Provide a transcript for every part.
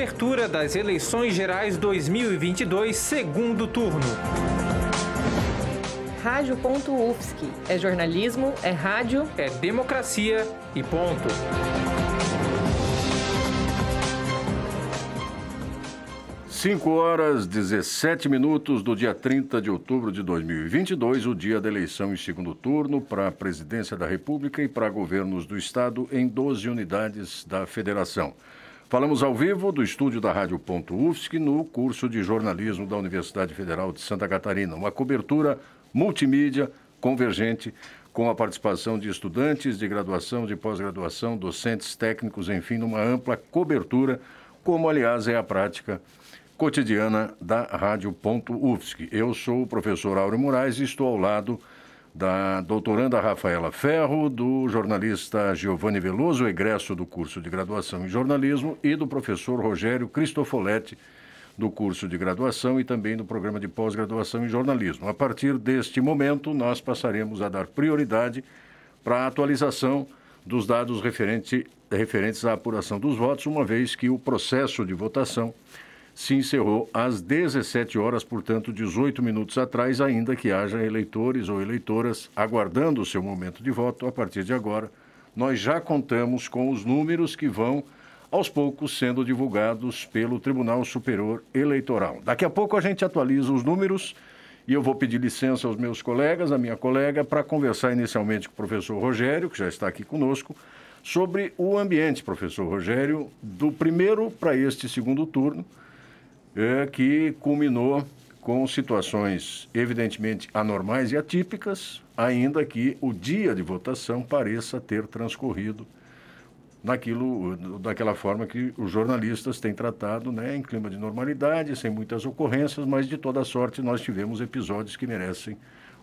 cobertura das eleições gerais 2022, segundo turno. Rádio.UFSC. É jornalismo, é rádio, é democracia e ponto. Cinco horas 17 minutos do dia 30 de outubro de 2022, o dia da eleição em segundo turno para a presidência da República e para governos do Estado em 12 unidades da Federação. Falamos ao vivo do estúdio da Rádio Ponto UFSC no curso de jornalismo da Universidade Federal de Santa Catarina. Uma cobertura multimídia, convergente, com a participação de estudantes de graduação, de pós-graduação, docentes, técnicos, enfim, numa ampla cobertura, como aliás é a prática cotidiana da Rádio Ponto UFSC. Eu sou o professor Áureo Moraes e estou ao lado da doutoranda Rafaela Ferro, do jornalista Giovanni Veloso, egresso do curso de graduação em jornalismo, e do professor Rogério Cristofoletti, do curso de graduação e também do programa de pós-graduação em jornalismo. A partir deste momento, nós passaremos a dar prioridade para a atualização dos dados referente, referentes à apuração dos votos, uma vez que o processo de votação se encerrou às 17 horas, portanto, 18 minutos atrás, ainda que haja eleitores ou eleitoras aguardando o seu momento de voto. A partir de agora, nós já contamos com os números que vão aos poucos sendo divulgados pelo Tribunal Superior Eleitoral. Daqui a pouco a gente atualiza os números e eu vou pedir licença aos meus colegas, a minha colega, para conversar inicialmente com o professor Rogério, que já está aqui conosco, sobre o ambiente, professor Rogério, do primeiro para este segundo turno, é, que culminou com situações evidentemente anormais e atípicas, ainda que o dia de votação pareça ter transcorrido naquilo, daquela forma que os jornalistas têm tratado, né, em clima de normalidade, sem muitas ocorrências, mas de toda sorte nós tivemos episódios que merecem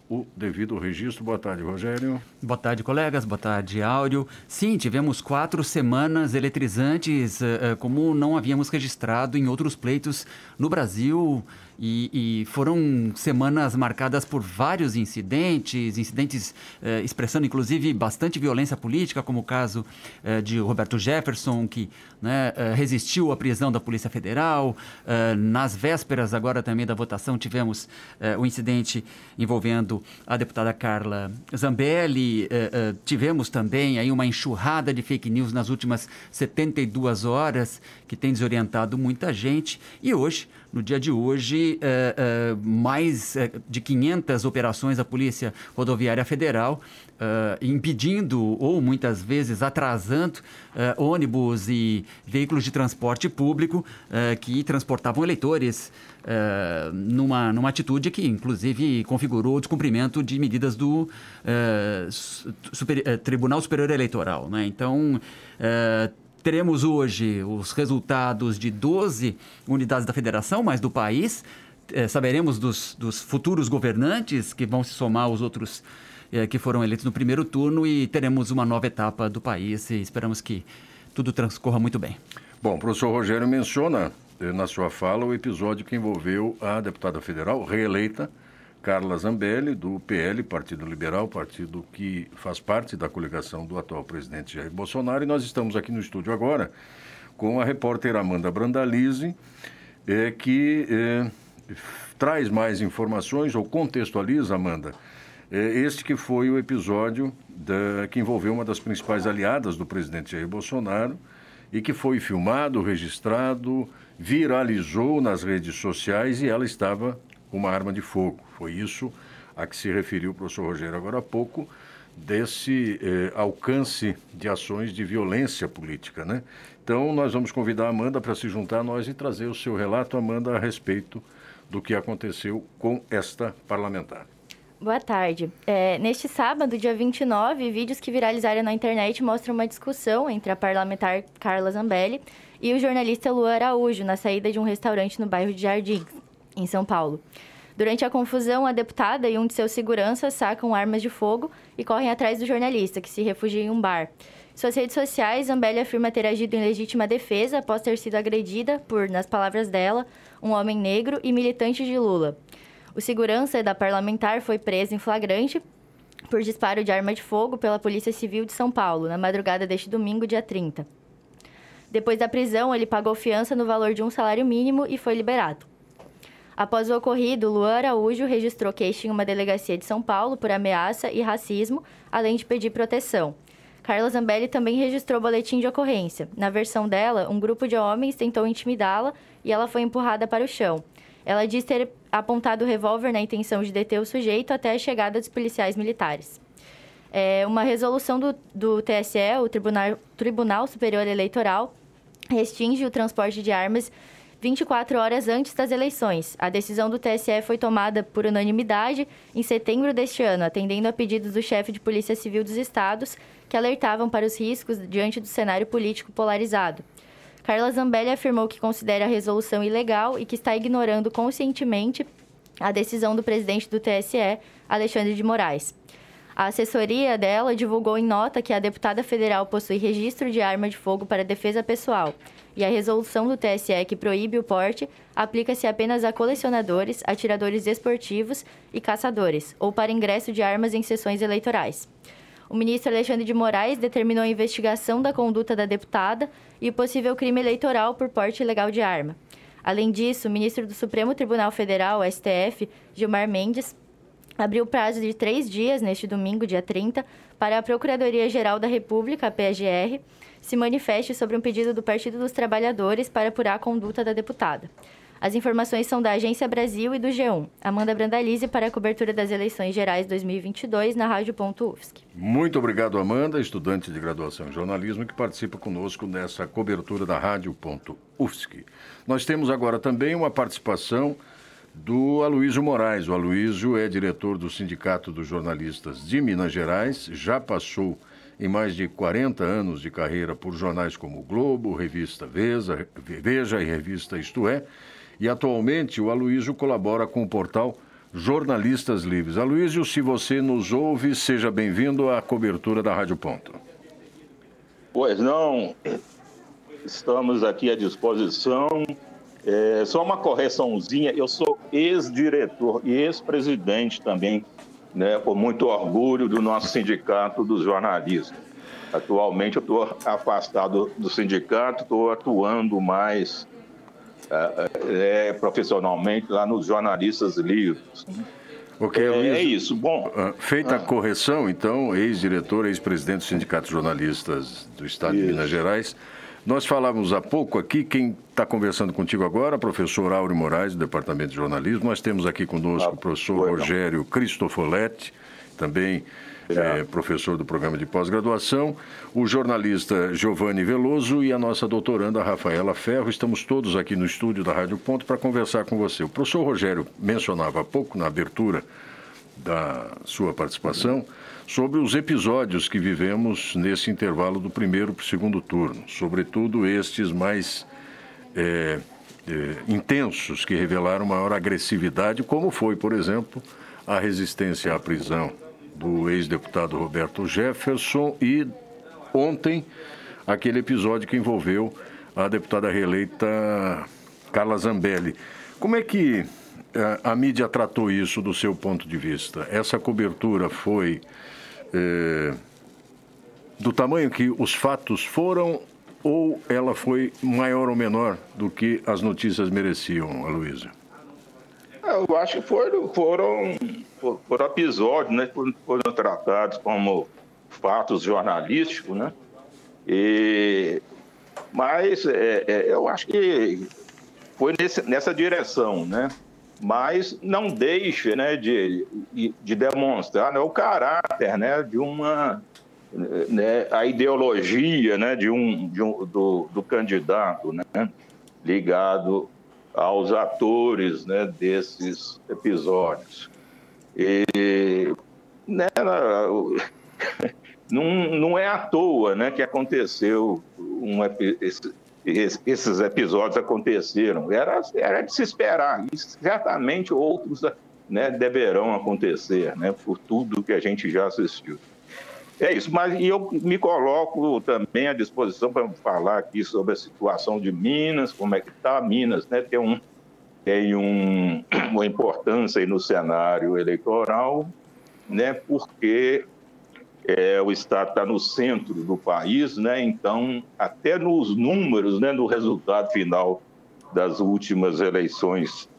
o devido registro. Boa tarde, Rogério. Boa tarde, colegas. Boa tarde, Áudio. Sim, tivemos quatro semanas eletrizantes, uh, como não havíamos registrado em outros pleitos no Brasil. E, e, foram semanas marcadas por vários incidentes, incidentes eh, expressando inclusive bastante violência política, como o caso eh, de Roberto Jefferson, que né, eh, resistiu à prisão da Polícia Federal. Eh, nas vésperas agora também da votação tivemos eh, o incidente envolvendo a deputada Carla Zambelli. Eh, tivemos também aí uma enxurrada de fake news nas últimas 72 horas que tem desorientado muita gente. E hoje no dia de hoje, é, é, mais é, de 500 operações da Polícia Rodoviária Federal impedindo ou muitas vezes atrasando ônibus e veículos de transporte público que transportavam eleitores numa, numa atitude que, inclusive, configurou o descumprimento de medidas do super, Tribunal Superior Eleitoral. Né? Então, Teremos hoje os resultados de 12 unidades da federação, mas do país. É, saberemos dos, dos, futuros governantes que vão se somar aos outros é, que foram eleitos no primeiro turno e teremos uma nova etapa do país e esperamos que tudo transcorra muito bem. Bom, o professor Rogério menciona eh, na sua fala o episódio que envolveu a deputada federal reeleita Carla Zambelli, do PL, Partido Liberal, partido que faz parte da coligação do atual presidente Jair Bolsonaro. E nós estamos aqui no estúdio agora com a repórter Amanda Brandalize, é, que é, traz mais informações ou contextualiza, Amanda, é, este que foi o episódio da, que envolveu uma das principais aliadas do presidente Jair Bolsonaro e que foi filmado, registrado, viralizou nas redes sociais e ela estava uma arma de fogo. Foi isso a que se referiu o professor Rogério agora há pouco, desse eh, alcance de ações de violência política. Né? Então, nós vamos convidar a Amanda para se juntar a nós e trazer o seu relato, Amanda, a respeito do que aconteceu com esta parlamentar. Boa tarde. É, neste sábado, dia 29, vídeos que viralizaram na internet mostram uma discussão entre a parlamentar Carla Zambelli e o jornalista Luan Araújo na saída de um restaurante no bairro de Jardins em São Paulo. Durante a confusão, a deputada e um de seus seguranças sacam armas de fogo e correm atrás do jornalista, que se refugia em um bar. Em suas redes sociais, Zambelli afirma ter agido em legítima defesa após ter sido agredida por, nas palavras dela, um homem negro e militante de Lula. O segurança da parlamentar foi preso em flagrante por disparo de arma de fogo pela Polícia Civil de São Paulo, na madrugada deste domingo, dia 30. Depois da prisão, ele pagou fiança no valor de um salário mínimo e foi liberado. Após o ocorrido, Luan Araújo registrou queixa em uma delegacia de São Paulo por ameaça e racismo, além de pedir proteção. Carla Zambelli também registrou boletim de ocorrência. Na versão dela, um grupo de homens tentou intimidá-la e ela foi empurrada para o chão. Ela diz ter apontado o revólver na intenção de deter o sujeito até a chegada dos policiais militares. É, uma resolução do, do TSE, o Tribunal, Tribunal Superior Eleitoral, restringe o transporte de armas 24 horas antes das eleições. A decisão do TSE foi tomada por unanimidade em setembro deste ano, atendendo a pedidos do chefe de Polícia Civil dos estados, que alertavam para os riscos diante do cenário político polarizado. Carla Zambelli afirmou que considera a resolução ilegal e que está ignorando conscientemente a decisão do presidente do TSE, Alexandre de Moraes. A assessoria dela divulgou em nota que a deputada federal possui registro de arma de fogo para defesa pessoal e a resolução do TSE que proíbe o porte aplica-se apenas a colecionadores, atiradores esportivos e caçadores, ou para ingresso de armas em sessões eleitorais. O ministro Alexandre de Moraes determinou a investigação da conduta da deputada e o possível crime eleitoral por porte ilegal de arma. Além disso, o ministro do Supremo Tribunal Federal, STF, Gilmar Mendes, abriu prazo de três dias, neste domingo, dia 30, para a Procuradoria-Geral da República, a PGR, se manifeste sobre um pedido do Partido dos Trabalhadores para apurar a conduta da deputada. As informações são da Agência Brasil e do G1. Amanda Brandalize para a cobertura das eleições gerais 2022 na Rádio.UFSC. Muito obrigado, Amanda, estudante de graduação em jornalismo que participa conosco nessa cobertura da Rádio.UFSC. Nós temos agora também uma participação do Aloísio Moraes. O Aloísio é diretor do Sindicato dos Jornalistas de Minas Gerais, já passou em mais de 40 anos de carreira por jornais como o Globo, Revista Veja, Veja e Revista Isto É, e atualmente o Aloísio colabora com o portal Jornalistas Livres. Aloísio, se você nos ouve, seja bem-vindo à cobertura da Rádio Ponto. Pois não, estamos aqui à disposição é, só uma correçãozinha, eu sou ex-diretor e ex-presidente também, né, com muito orgulho do nosso sindicato dos jornalistas. Atualmente eu estou afastado do sindicato, estou atuando mais é, é, profissionalmente lá nos jornalistas livres. Ok, é, Luiz, é isso. Bom, ah, feita a ah. correção, então, ex-diretor, ex-presidente do Sindicato de Jornalistas do Estado isso. de Minas Gerais, nós falávamos há pouco aqui, quem está conversando contigo agora, professor Áureo Moraes, do Departamento de Jornalismo. Nós temos aqui conosco ah, o professor Rogério Cristofoletti, também é, professor do programa de pós-graduação, o jornalista Giovanni Veloso e a nossa doutoranda Rafaela Ferro. Estamos todos aqui no estúdio da Rádio Ponto para conversar com você. O professor Rogério mencionava há pouco, na abertura da sua participação, sobre os episódios que vivemos nesse intervalo do primeiro para o segundo turno, sobretudo estes mais é, é, intensos, que revelaram maior agressividade, como foi, por exemplo, a resistência à prisão do ex-deputado Roberto Jefferson e ontem aquele episódio que envolveu a deputada reeleita Carla Zambelli. Como é que a, é, a mídia tratou isso do seu ponto de vista? Essa cobertura foi é, do tamanho que os fatos foram ou ela foi maior ou menor do que as notícias mereciam, Aloysio? É, eu acho que foram, foram, foram episódios, né? Foram tratados como fatos jornalísticos, né? E, mas é, é, eu acho que foi nesse, nessa direção, né? Mas não deixa né, de, de demonstrar né, o caráter né, de uma né, a ideologia né, de um, de um do, do, candidato né, ligado aos atores né, desses episódios. E né, não, não é à toa né, que aconteceu um, esse, esses episódios aconteceram. Era, era de se esperar, e certamente outros né, deverão acontecer, né, por tudo que a gente já assistiu. É isso, mas e eu me coloco também à disposição para falar aqui sobre a situação de Minas, como é que está Minas, né? Tem, um, tem um, uma importância no cenário eleitoral, né? Porque é, o Estado está no centro do país, né? então, até nos números, né, no resultado final das últimas eleições,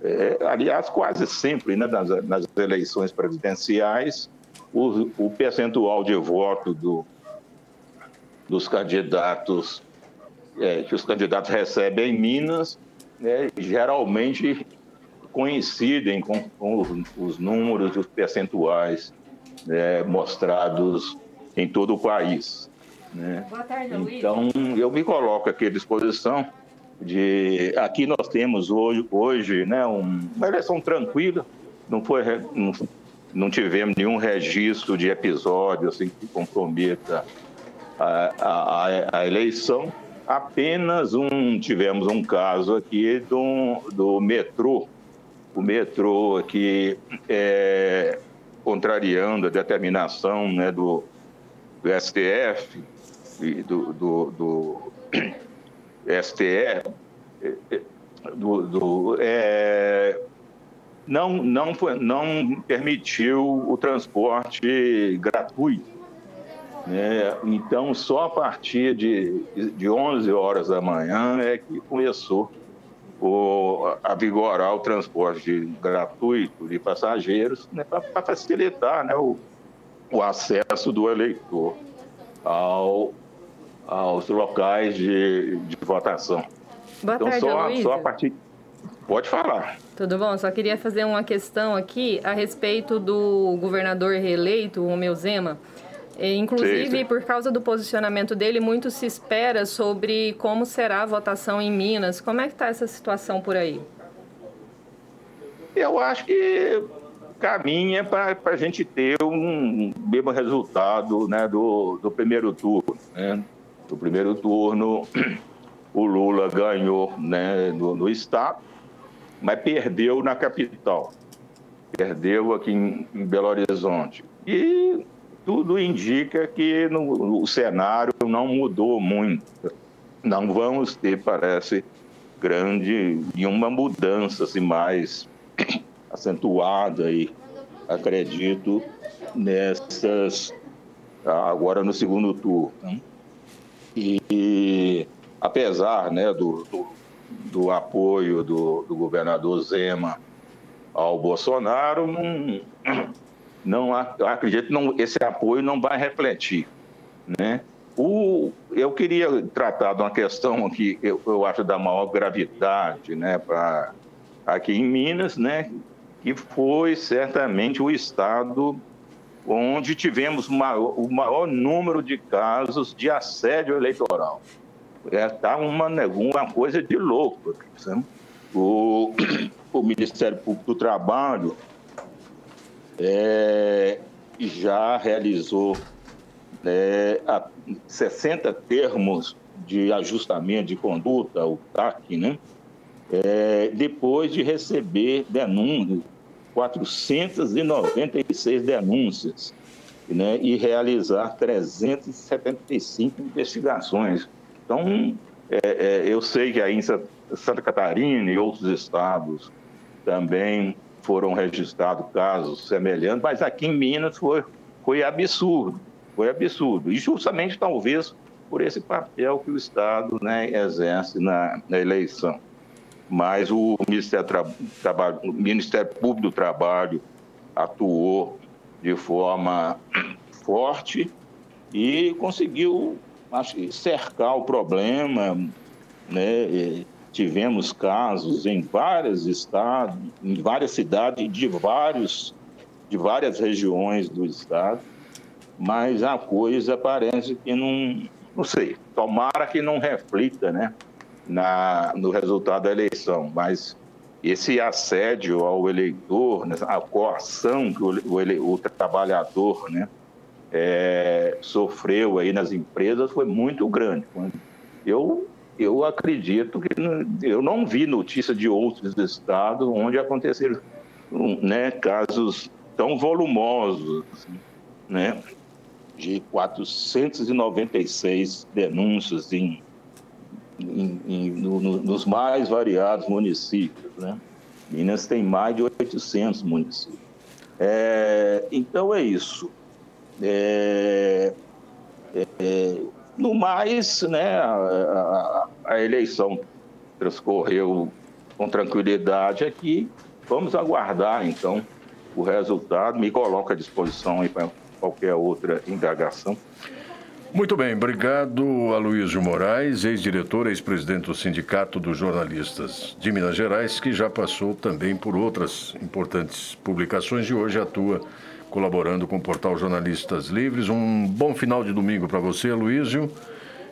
é, aliás, quase sempre né, nas, nas eleições presidenciais, o, o percentual de voto do, dos candidatos é, que os candidatos recebem em Minas, né, geralmente coincidem com, com os, os números, os percentuais né, mostrados em todo o país. Né? Boa tarde, então, eu me coloco aqui à disposição de... Aqui nós temos hoje, hoje né, um, uma eleição tranquila, não, foi, não, não tivemos nenhum registro de episódio assim, que comprometa a, a, a eleição. Apenas um, tivemos um caso aqui do, do metrô, o metrô aqui é, contrariando a determinação né, do, do STF do, do, do STE, do, do é, não, não, não permitiu o transporte gratuito. Né? Então, só a partir de, de 11 horas da manhã é que começou o, a vigorar o transporte gratuito de passageiros né, para facilitar né, o, o acesso do eleitor ao, aos locais de, de votação. Boa então, tarde, só, só a partir. Pode falar. Tudo bom? Só queria fazer uma questão aqui a respeito do governador reeleito, o Romeu Zema. Inclusive, sim, sim. por causa do posicionamento dele, muito se espera sobre como será a votação em Minas. Como é que está essa situação por aí? Eu acho que caminha para a gente ter um mesmo resultado né, do, do primeiro turno. Né? Do primeiro turno, o Lula ganhou né, no, no estado, mas perdeu na capital. Perdeu aqui em, em Belo Horizonte. E tudo indica que no, o cenário não mudou muito. Não vamos ter, parece, grande nenhuma mudança assim, mais acentuada aí, acredito, nessas agora no segundo turno. Né? E, e apesar né, do, do, do apoio do, do governador Zema ao Bolsonaro, não, não acredito que esse apoio não vai refletir, né? O, eu queria tratar de uma questão que eu, eu acho da maior gravidade, né, para aqui em Minas, né, que foi certamente o estado onde tivemos maior, o maior número de casos de assédio eleitoral. É tá uma, uma coisa de louco. Sabe? O, o Ministério Público do Trabalho é, já realizou né, 60 termos de ajustamento de conduta, o TAC, né? É, depois de receber denúncias, 496 denúncias, né, e realizar 375 investigações. Então, é, é, eu sei que aí em Santa Catarina e outros estados também foram registrados casos semelhantes, mas aqui em Minas foi, foi absurdo, foi absurdo. E justamente, talvez, por esse papel que o Estado né, exerce na, na eleição. Mas o Ministério, Tra... Trabalho, o Ministério Público do Trabalho atuou de forma forte e conseguiu acho, cercar o problema, né, tivemos casos em vários estados, em várias cidades de vários de várias regiões do estado, mas a coisa parece que não, não sei, tomara que não reflita, né, na no resultado da eleição, mas esse assédio ao eleitor, né, a coação que o, o, o trabalhador, né, é, sofreu aí nas empresas foi muito grande. Eu eu acredito que eu não vi notícia de outros estados onde aconteceram né, casos tão volumosos, né, de 496 denúncias em, em, em no, nos mais variados municípios. Né? Minas tem mais de 800 municípios. É, então é isso. É, é, no mais, né, a, a, a, eleição transcorreu com tranquilidade aqui. Vamos aguardar, então, o resultado. Me coloco à disposição para qualquer outra indagação. Muito bem, obrigado Aloysio Moraes, ex-diretor, ex-presidente do Sindicato dos Jornalistas de Minas Gerais, que já passou também por outras importantes publicações e hoje atua colaborando com o portal Jornalistas Livres. Um bom final de domingo para você, Aloysio,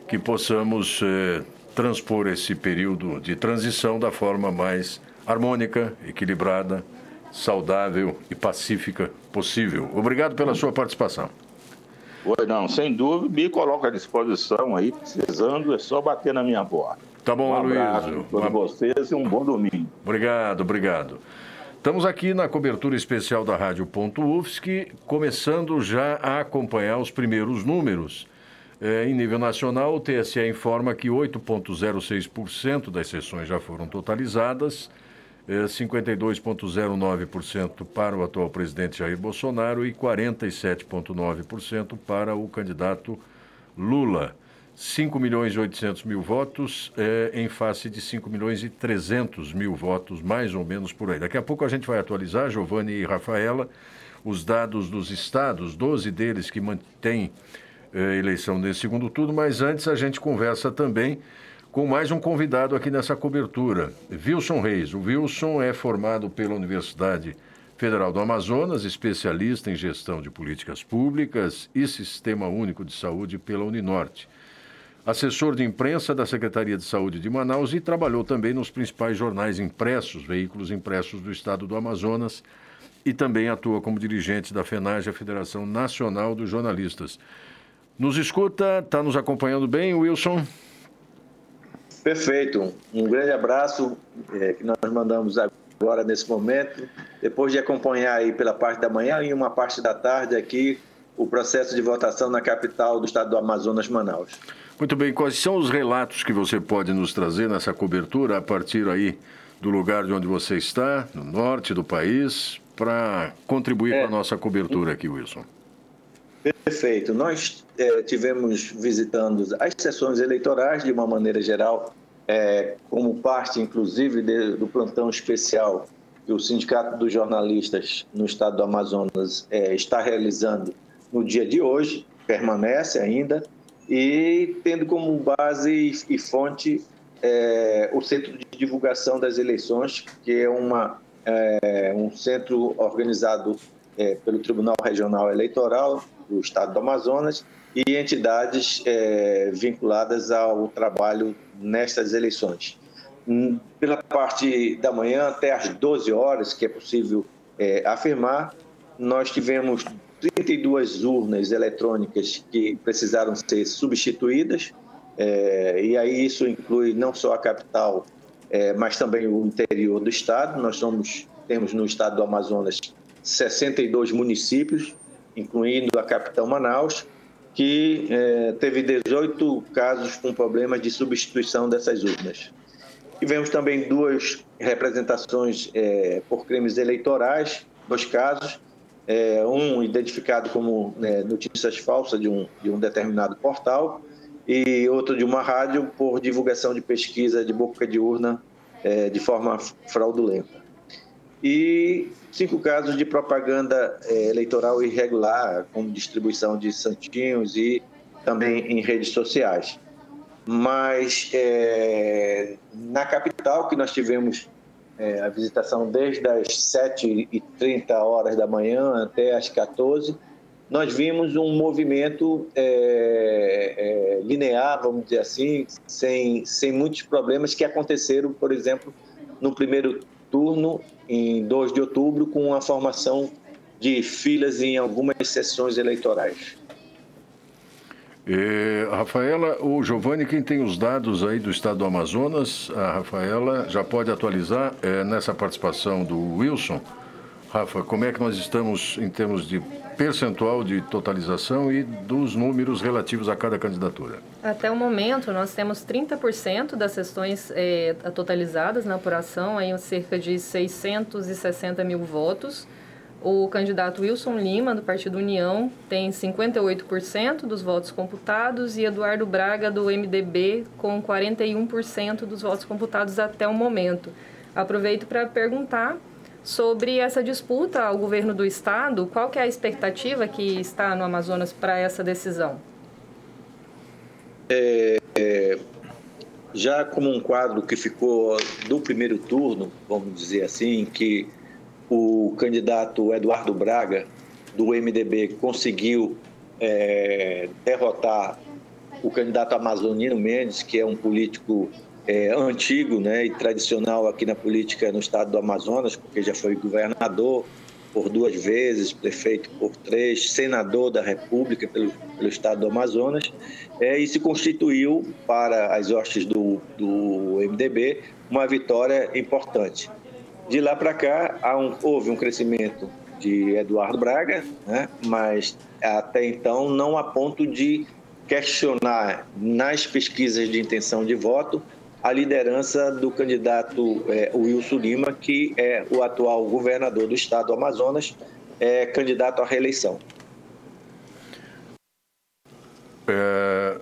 que possamos eh, transpor esse período de transição da forma mais harmônica, equilibrada, saudável e pacífica possível. Obrigado pela sua participação. Oi, não, sem dúvida, me coloco à disposição aí, precisando, é só bater na minha porta. Tá bom, um Aloysio. Para vocês e um bom domingo. Obrigado, obrigado. Estamos aqui na cobertura especial da Rádio Ponto UFSC, começando já a acompanhar os primeiros números. É, em nível nacional, o TSE informa que 8,06% das sessões já foram totalizadas, 52,09% é, para o atual presidente Jair Bolsonaro e 47,9% para o candidato Lula. 5 milhões e 800 mil votos é, em face de 5 milhões e 300 mil votos, mais ou menos por aí. Daqui a pouco a gente vai atualizar, Giovanni e Rafaela, os dados dos estados, 12 deles que mantêm é, eleição nesse segundo turno, mas antes a gente conversa também com mais um convidado aqui nessa cobertura, Wilson Reis. O Wilson é formado pela Universidade Federal do Amazonas, especialista em gestão de políticas públicas e Sistema Único de Saúde pela Uninorte. Assessor de imprensa da Secretaria de Saúde de Manaus e trabalhou também nos principais jornais impressos, veículos impressos do estado do Amazonas, e também atua como dirigente da FENAGE, a Federação Nacional dos Jornalistas. Nos escuta, está nos acompanhando bem, Wilson? Perfeito. Um grande abraço é, que nós mandamos agora nesse momento. Depois de acompanhar aí pela parte da manhã e uma parte da tarde aqui o processo de votação na capital do estado do Amazonas, Manaus. Muito bem. Quais são os relatos que você pode nos trazer nessa cobertura a partir aí do lugar de onde você está, no norte do país, para contribuir é. com a nossa cobertura aqui, Wilson? Perfeito. Nós é, tivemos visitando as sessões eleitorais de uma maneira geral, é, como parte, inclusive, de, do plantão especial que o Sindicato dos Jornalistas no Estado do Amazonas é, está realizando no dia de hoje, permanece ainda, e tendo como base e fonte é, o Centro de Divulgação das Eleições, que é uma, é, um centro organizado é, pelo Tribunal Regional Eleitoral do Estado do Amazonas e entidades é, vinculadas ao trabalho nestas eleições. Hum, pela parte da manhã até às 12 horas, que é possível é, afirmar, nós tivemos 32 urnas eletrônicas que precisaram ser substituídas, é, e aí isso inclui não só a capital, mas também o interior do estado. Nós somos, temos no estado do Amazonas 62 municípios, incluindo a capital Manaus, que é, teve 18 casos com problemas de substituição dessas urnas. Tivemos também duas representações é, por crimes eleitorais, dois casos, é, um identificado como né, notícias falsas de um, de um determinado portal e outro de uma rádio por divulgação de pesquisa de boca de urna de forma fraudulenta e cinco casos de propaganda é, eleitoral irregular, como distribuição de santinhos e também em redes sociais. Mas é, na capital, que nós tivemos é, a visitação desde as 7h30 horas da manhã até as 14 nós vimos um movimento é, é, linear, vamos dizer assim, sem, sem muitos problemas que aconteceram, por exemplo, no primeiro turno em 2 de outubro com a formação de filas em algumas sessões eleitorais. É, Rafaela, o Giovanni, quem tem os dados aí do estado do Amazonas, a Rafaela já pode atualizar é, nessa participação do Wilson. Rafa, como é que nós estamos em termos de percentual de totalização e dos números relativos a cada candidatura? Até o momento, nós temos 30% das sessões é, totalizadas na apuração, aí cerca de 660 mil votos. O candidato Wilson Lima, do Partido União, tem 58% dos votos computados e Eduardo Braga, do MDB, com 41% dos votos computados até o momento. Aproveito para perguntar sobre essa disputa ao governo do estado, qual que é a expectativa que está no Amazonas para essa decisão? É, é, já como um quadro que ficou do primeiro turno, vamos dizer assim, que o candidato Eduardo Braga, do MDB, conseguiu é, derrotar o candidato Amazonino Mendes, que é um político é, antigo né, e tradicional aqui na política no estado do Amazonas, porque já foi governador por duas vezes, prefeito por três, senador da República pelo, pelo estado do Amazonas, é, e se constituiu para as hostes do, do MDB uma vitória importante. De lá para cá, um, houve um crescimento de Eduardo Braga, né, mas até então não a ponto de questionar nas pesquisas de intenção de voto a liderança do candidato é, Wilson Lima, que é o atual governador do estado do Amazonas, é, candidato à reeleição. É,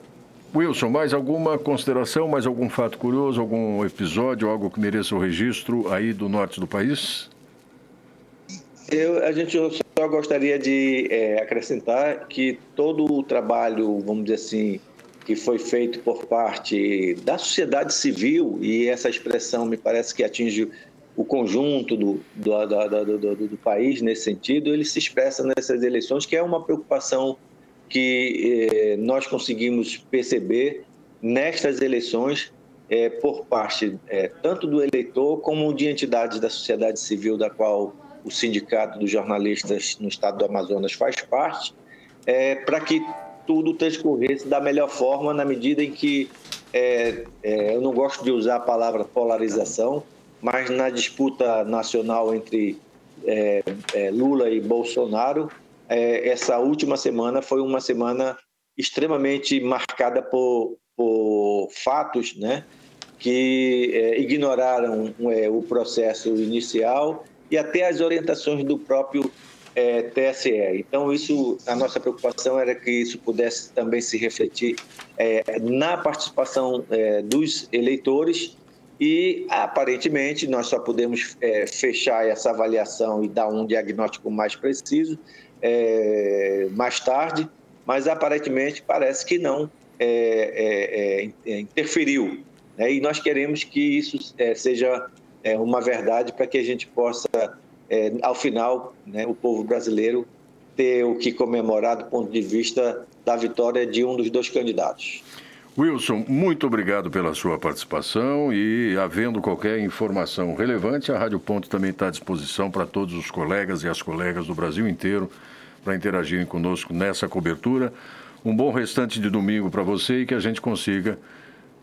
Wilson, mais alguma consideração, mais algum fato curioso, algum episódio, algo que mereça o registro aí do norte do país? Eu, a gente só gostaria de é, acrescentar que todo o trabalho, vamos dizer assim, que foi feito por parte da sociedade civil, e essa expressão me parece que atinge o conjunto do, do, do, do, do país nesse sentido, ele se expressa nessas eleições, que é uma preocupação que eh, nós conseguimos perceber nestas eleições eh, por parte eh, tanto do eleitor como de entidades da sociedade civil, da qual o Sindicato dos Jornalistas no Estado do Amazonas faz parte, para que tudo transcorresse da melhor forma, na medida em que é, é, eu não gosto de usar a palavra polarização, mas na disputa nacional entre é, é Lula e Bolsonaro, é, essa última semana foi uma semana extremamente marcada por, por fatos né, que é, ignoraram o processo inicial e até as orientações do próprio é, TSE. Então, isso, a nossa preocupação era que isso pudesse também se refletir é, na participação é, dos eleitores e, aparentemente, nós só podemos é, fechar essa avaliação e dar um diagnóstico mais preciso é, mais tarde, mas, aparentemente, parece que não é, interferiu. Né? E nós queremos que isso seja uma verdade para que a gente possa é, ao final, né, o povo brasileiro ter o que comemorar do ponto de vista da vitória de um dos dois candidatos. Wilson, muito obrigado pela sua participação e, havendo qualquer informação relevante, a Rádio Ponto também está à disposição para todos os colegas e as colegas do Brasil inteiro para interagirem conosco nessa cobertura. Um bom restante de domingo para você e que a gente consiga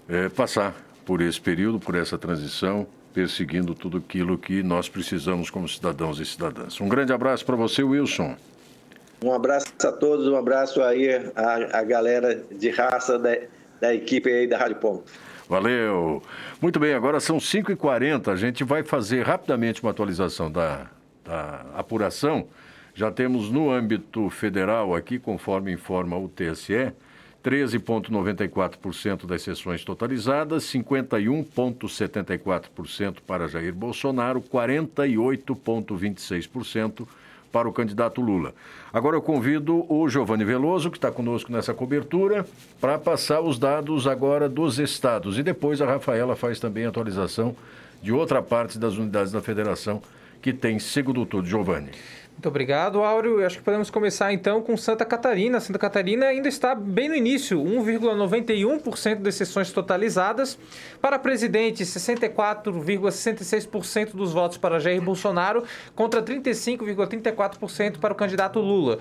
é, passar por esse período, por essa transição perseguindo tudo aquilo que nós precisamos como cidadãos e cidadãs. Um grande abraço para você, Wilson. Um abraço a todos, um abraço aí à, à galera de raça da, da equipe aí da Rádio Ponto. Valeu. Muito bem, agora são 5h40. A gente vai fazer rapidamente uma atualização da, da apuração. Já temos no âmbito federal aqui, conforme informa o TSE, 13,94% das sessões totalizadas, 51,74% para Jair Bolsonaro, 48,26% para o candidato Lula. Agora eu convido o Giovanni Veloso, que está conosco nessa cobertura, para passar os dados agora dos estados. E depois a Rafaela faz também a atualização de outra parte das unidades da federação que tem segundo turno. Giovanni. Muito obrigado, Áureo. Acho que podemos começar então com Santa Catarina. Santa Catarina ainda está bem no início, 1,91% das sessões totalizadas. Para presidente, 64,66% dos votos para Jair Bolsonaro contra 35,34% para o candidato Lula.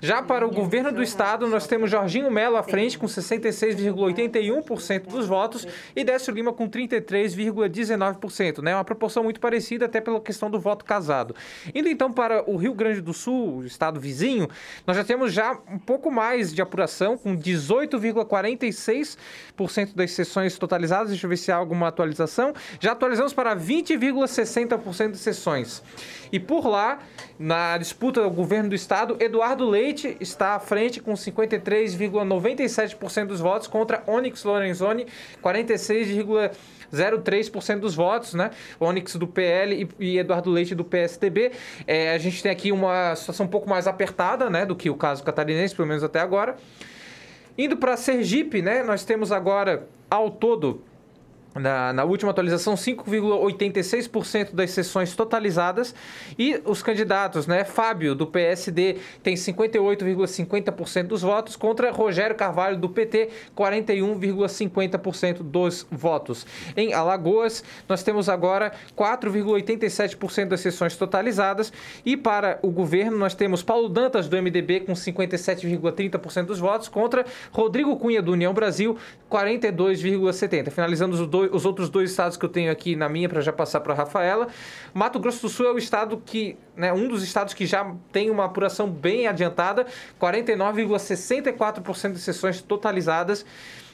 Já para o governo do estado, nós temos Jorginho Melo à frente com 66,81% dos votos e Décio Lima com 33,19%, né? Uma proporção muito parecida até pela questão do voto casado. Indo então para o Rio Grande do Sul, o estado vizinho, nós já temos já um pouco mais de apuração com 18,46% das sessões totalizadas. Deixa eu ver se há alguma atualização. Já atualizamos para 20,60% de sessões. E por lá, na disputa do governo do estado, Eduardo Leite está à frente com 53,97% dos votos contra Onyx Lorenzoni, 46,03% dos votos, né? Onyx do PL e, Eduardo Leite do PSDB. É, a gente tem aqui uma situação um pouco mais apertada, né, do que o caso catarinense, pelo menos até agora. Indo para Sergipe, né, nós temos agora ao todo na, na, última atualização, 5,86% das sessões totalizadas. E os candidatos, né? Fábio, do PSD, tem 58,50% dos votos, contra Rogério Carvalho, do PT, 41,50% dos votos. Em Alagoas, nós temos agora 4,87% das sessões totalizadas. E para o governo, nós temos Paulo Dantas, do MDB, com 57,30% dos votos, contra Rodrigo Cunha, do União Brasil, 42,70%. Finalizando os dois os outros dois estados que eu tenho aqui na minha para já passar para Rafaela. Mato Grosso do Sul é o estado que, né, um dos estados que já tem uma apuração bem adiantada, 49,64% de sessões totalizadas.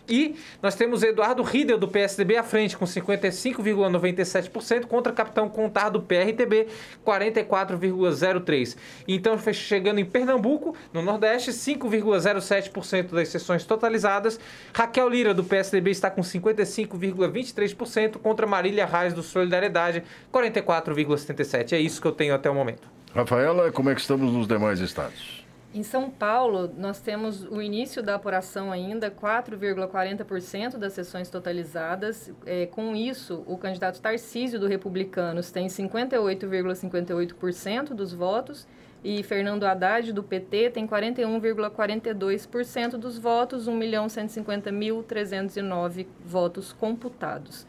E nós temos Eduardo Riedel, do PSDB, à frente, com 55,97%, contra Capitão Contar, do PRTB, 44,03%. Então, chegando em Pernambuco, no Nordeste, 5,07% das sessões totalizadas. Raquel Lira, do PSDB, está com 55,23%, contra Marília Reis, do Solidariedade, 44,77%. É isso que eu tenho até o momento. Rafaela, como é que estamos nos demais estados? Em São Paulo, nós temos o início da apuração ainda, 4,40% das sessões totalizadas. É, com isso, o candidato Tarcísio do Republicanos tem 58,58% dos votos e Fernando Haddad do PT tem 41,42% dos votos, 1.150.309 votos computados.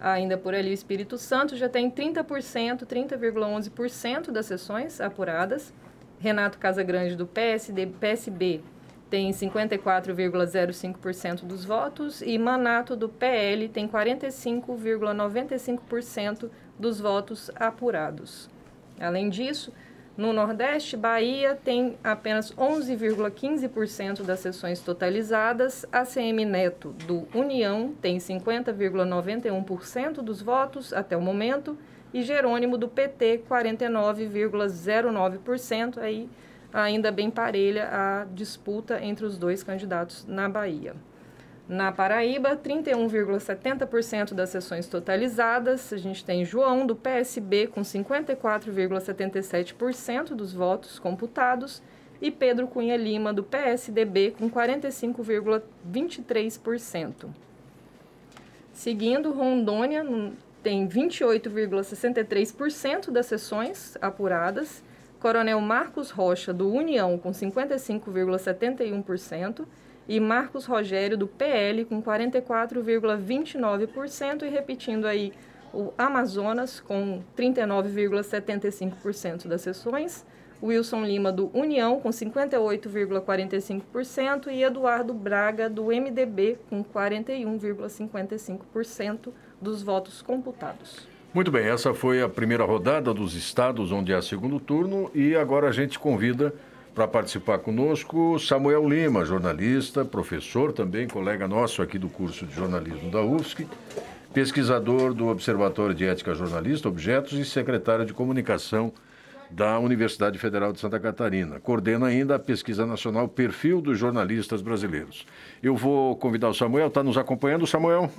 Ainda por ali, o Espírito Santo já tem 30%, 30,11% das sessões apuradas. Renato Casagrande, do PSD, PSB, tem 54,05% dos votos e Manato, do PL, tem 45,95% dos votos apurados. Além disso, no Nordeste, Bahia tem apenas 11,15% das sessões totalizadas. A CM Neto, do União, tem 50,91% dos votos até o momento e Jerônimo do PT 49,09%, aí ainda bem parelha a disputa entre os dois candidatos na Bahia. Na Paraíba, 31,70% das sessões totalizadas. A gente tem João, do PSB, com 54,77% dos votos computados. E Pedro Cunha Lima, do PSDB, com 45,23%. Seguindo, Rondônia, tem 28,63% das sessões apuradas. Coronel Marcos Rocha, do União, com 55,71%. E Marcos Rogério, do PL, com 44,29%. E repetindo aí, o Amazonas, com 39,75% das sessões. Wilson Lima, do União, com 58,45%. E Eduardo Braga, do MDB, com 41,55% dos votos computados. Muito bem, essa foi a primeira rodada dos estados onde há segundo turno e agora a gente convida para participar conosco Samuel Lima, jornalista, professor também, colega nosso aqui do curso de jornalismo da UFSC, pesquisador do Observatório de Ética Jornalista, Objetos e secretário de comunicação da Universidade Federal de Santa Catarina. Coordena ainda a pesquisa nacional Perfil dos Jornalistas Brasileiros. Eu vou convidar o Samuel, está nos acompanhando, Samuel?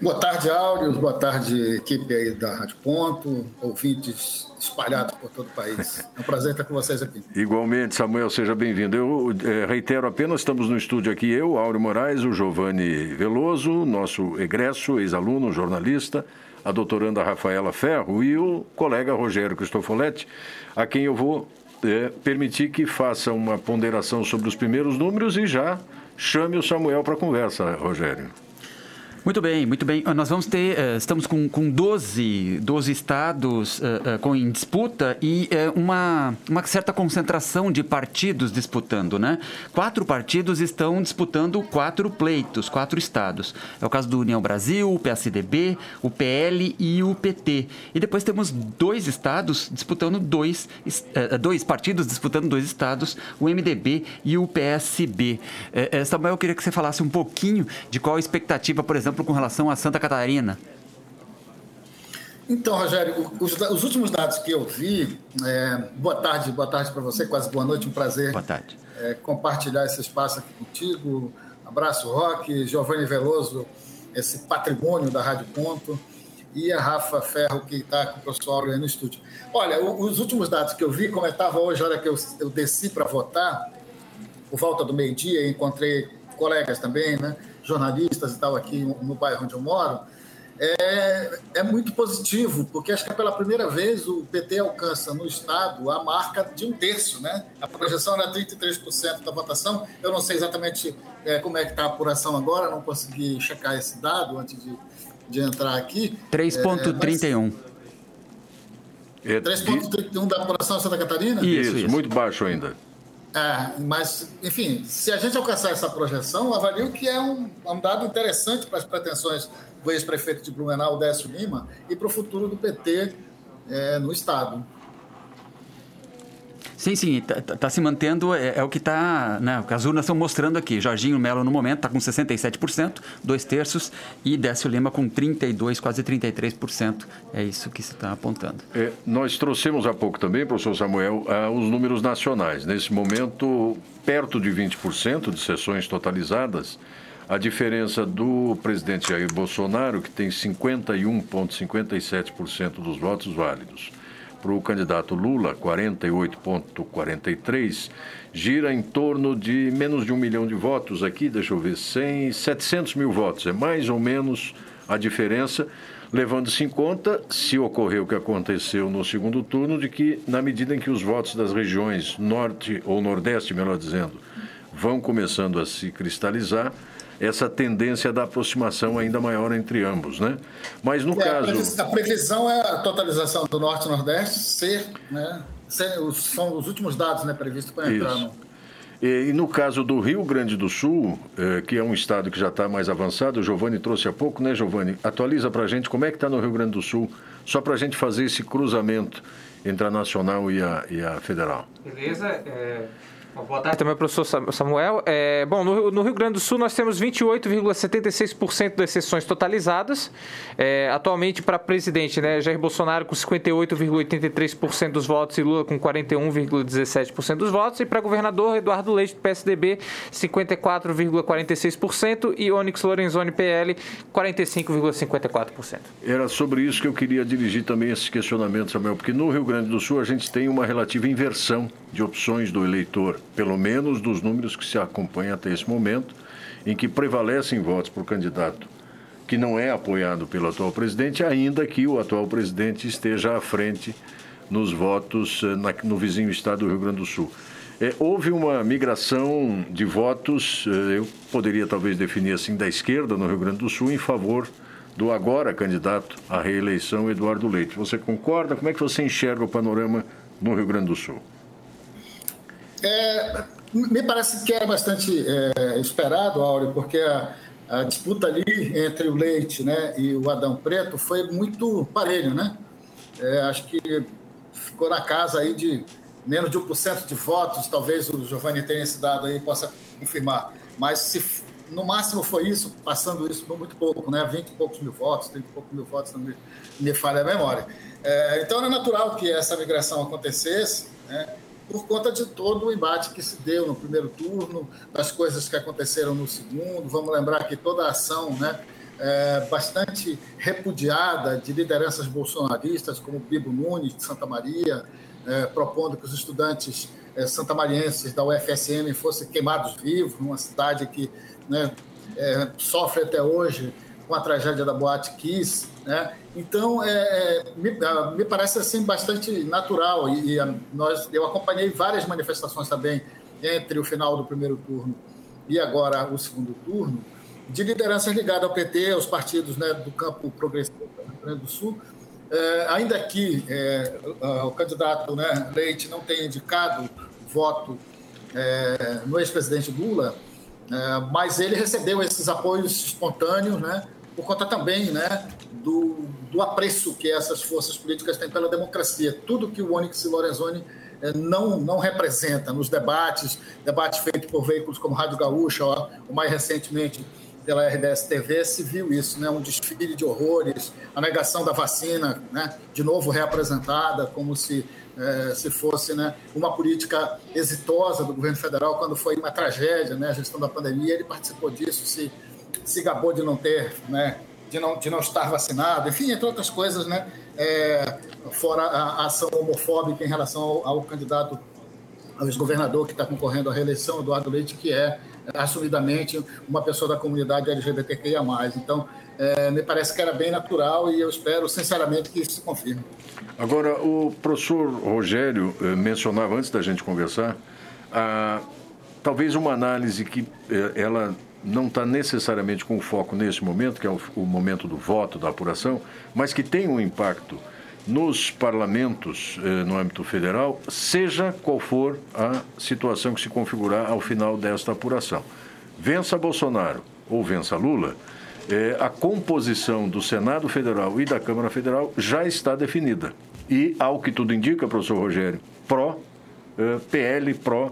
Boa tarde, Áureo. Boa tarde, equipe aí da Rádio Ponto, ouvintes espalhados por todo o país. É um prazer estar com vocês aqui. Igualmente, Samuel, seja bem-vindo. Eu é, reitero apenas, estamos no estúdio aqui, eu, Áureo Moraes, o Giovanni Veloso, nosso egresso, ex-aluno, jornalista, a doutoranda Rafaela Ferro e o colega Rogério Cristofoletti, a quem eu vou é, permitir que faça uma ponderação sobre os primeiros números e já chame o Samuel para conversa, Rogério. Muito bem, muito bem. Nós vamos ter, uh, estamos com, com 12, 12 estados uh, uh, com, em disputa e uma, uma certa concentração de partidos disputando, né? Quatro partidos estão disputando quatro pleitos, quatro estados. É o caso do União Brasil, o PSDB, o PL e o PT. E depois temos dois estados disputando dois, dois partidos disputando dois estados, o MDB e o PSB. Samuel, eu queria que você falasse um pouquinho de qual a expectativa, por exemplo, exemplo, com relação a Santa Catarina? Então, Rogério, os, os últimos dados que eu vi, é, boa tarde, boa tarde para você, quase boa noite, um prazer boa tarde. É, compartilhar esse espaço aqui contigo. Abraço, Roque, Giovanni Veloso, esse patrimônio da Rádio Ponto, e a Rafa Ferro, que está com o professor Aurélio no estúdio. Olha, os últimos dados que eu vi, como estava hoje, a hora que eu, eu desci para votar, por volta do meio-dia, encontrei colegas também, né? Jornalistas e tal aqui no bairro onde eu moro, é, é muito positivo, porque acho que é pela primeira vez o PT alcança no Estado a marca de um terço, né? A projeção era 33% da votação. Eu não sei exatamente é, como é que está a apuração agora, não consegui checar esse dado antes de, de entrar aqui. 3,31%. É, 3,31% da apuração de Santa Catarina? Isso, isso, muito baixo ainda. É, mas, enfim, se a gente alcançar essa projeção, avalio que é um, um dado interessante para as pretensões do ex-prefeito de Blumenau, Décio Lima, e para o futuro do PT é, no Estado. Sim, sim, está tá se mantendo, é, é o que está, né, as urnas estão mostrando aqui. Jorginho Melo, no momento, está com 67%, dois terços, e Décio Lima com 32%, quase 33%. É isso que se está apontando. É, nós trouxemos há pouco também, professor Samuel, uh, os números nacionais. Nesse momento, perto de 20% de sessões totalizadas, a diferença do presidente Jair Bolsonaro, que tem 51,57% dos votos válidos para o candidato Lula, 48,43, gira em torno de menos de um milhão de votos aqui, deixa eu ver, 100, 700 mil votos. É mais ou menos a diferença, levando-se em conta, se ocorrer o que aconteceu no segundo turno, de que, na medida em que os votos das regiões norte ou nordeste, melhor dizendo, vão começando a se cristalizar, essa tendência da aproximação ainda maior entre ambos, né? Mas no é, caso... A previsão é a totalização do Norte e Nordeste ser, né? Ser, são os últimos dados né, previstos para entrar no... E, no caso do Rio Grande do Sul, eh, que é um estado que já está mais avançado, o Giovanni trouxe há pouco, né, Giovanni? Atualiza para a gente como é que está no Rio Grande do Sul, só para a gente fazer esse cruzamento entre a nacional e a, e a federal. Beleza. É... Boa tarde também, professor Samuel. É, bom, no, no, Rio Grande do Sul nós temos 28,76% das sessões totalizadas. É, atualmente, para presidente, né, Jair Bolsonaro com 58,83% dos votos e Lula com 41,17% dos votos. E para governador, Eduardo Leite, PSDB, 54,46% e Onyx Lorenzoni, PL, 45,54%. Era sobre isso que eu queria dirigir também esse questionamento, Samuel, porque no Rio Grande do Sul a gente tem uma relativa inversão de opções do eleitor pelo menos dos números que se acompanham até esse momento, em que prevalecem votos por candidato que não é apoiado pelo atual presidente, ainda que o atual presidente esteja à frente nos votos eh, na, no vizinho estado do Rio Grande do Sul. É, houve uma migração de votos, eh, eu poderia talvez definir assim, da esquerda no Rio Grande do Sul em favor do agora candidato à reeleição, Eduardo Leite. Você concorda? Como é que você enxerga o panorama no Rio Grande do Sul? É, me parece que era bastante é, esperado, Áureo, porque a, a, disputa ali entre o Leite né, e o Adão Preto foi muito parelho, né? É, acho que ficou na casa aí de menos de 1% de votos, talvez o Giovanni tenha esse dado aí, possa confirmar. Mas se no máximo foi isso, passando isso por muito pouco, né? 20 e poucos mil votos, 30 e poucos mil votos, não me, me falha a memória. É, então era natural que essa migração acontecesse, né? Por conta de todo o embate que se deu no primeiro turno, das coisas que aconteceram no segundo. Vamos lembrar que toda a ação né, é bastante repudiada de lideranças bolsonaristas, como Bibo Nunes, de Santa Maria, é, propondo que os estudantes é, santamarienses da UFSM fossem queimados vivos, numa cidade que né, é, sofre até hoje com a tragédia da Boate Kiss, né? Então, é, é me, ah, me, parece assim bastante natural e, e ah, nós, eu acompanhei várias manifestações também entre o final do primeiro turno e agora o segundo turno de lideranças ligadas ao PT, aos partidos né, do campo progressista do Rio Grande do Sul. É, ainda que é, o candidato né, Leite não tenha indicado voto é, no ex-presidente Lula, é, mas ele recebeu esses apoios espontâneos, né, por conta também né, do, do apreço que essas forças políticas têm pela democracia. Tudo que o Onyx Lorenzoni é, não, não representa nos debates, debates feitos por veículos como Rádio Gaúcha, ou, ou mais recentemente pela RDS TV, se viu isso, né? um desfile de horrores, a negação da vacina, né? de novo reapresentada como se, é, se fosse né? uma política exitosa do governo federal, quando foi uma tragédia, né? a gestão da pandemia, ele participou disso, se, se gabou de não ter, né? de, não, de não estar vacinado, enfim, entre outras coisas, né? É, fora a ação homofóbica em relação ao, ao candidato, ao ex-governador que está concorrendo à reeleição, Eduardo Leite, que é assumidamente uma pessoa da comunidade LGBTQIA+. Então, é, me parece que era bem natural e eu espero, sinceramente, que isso se confirme. Agora, o professor Rogério eh, mencionava, antes da gente conversar, a, talvez uma análise que eh, ela não está necessariamente com foco nesse momento, que é o, o momento do voto, da apuração, mas que tem um impacto nos parlamentos eh, no âmbito federal, seja qual for a situação que se configurar ao final desta apuração. Vença Bolsonaro ou vença Lula, eh, a composição do Senado Federal e da Câmara Federal já está definida. E, ao que tudo indica, professor Rogério, pró, eh, pró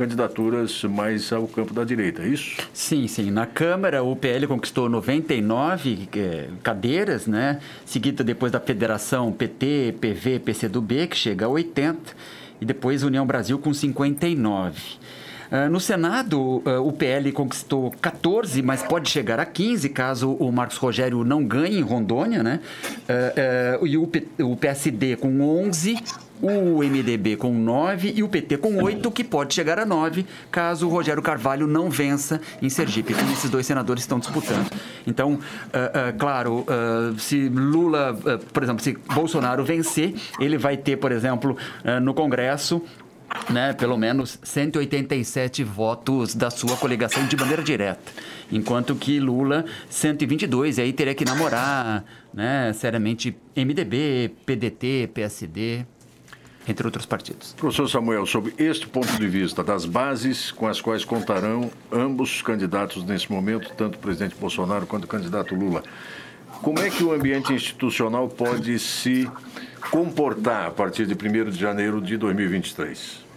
candidaturas mais ao campo da direita, é isso? Sim, sim. Na Câmara, o PL conquistou 99 é, cadeiras, né? Seguida depois da Federação PT, PV, PCdoB, que chega a 80, e depois União Brasil com 59. Uh, no Senado, uh, o PL conquistou 14, mas pode chegar a 15 caso o Marcos Rogério não ganhe em Rondônia, né? Uh, e o, o PSD com 11, o MDB com 9 e o PT com 8, que pode chegar a 9, caso o Rogério Carvalho não vença em Sergipe, como esses dois senadores estão disputando. Então, uh, uh, claro, uh, se Lula, por exemplo, se Bolsonaro vencer, ele vai ter, por exemplo, no Congresso né, pelo menos 187 votos da sua coligação de maneira direta. Enquanto que Lula, 122, e aí teria que namorar, né, seriamente, MDB, PDT, PSD entre outros partidos. Professor Samuel, sobre este ponto de vista das bases com as quais contarão ambos os candidatos nesse momento, tanto o presidente Bolsonaro quanto o candidato Lula, como é que o ambiente institucional pode se comportar a partir de 1 de janeiro de 2023?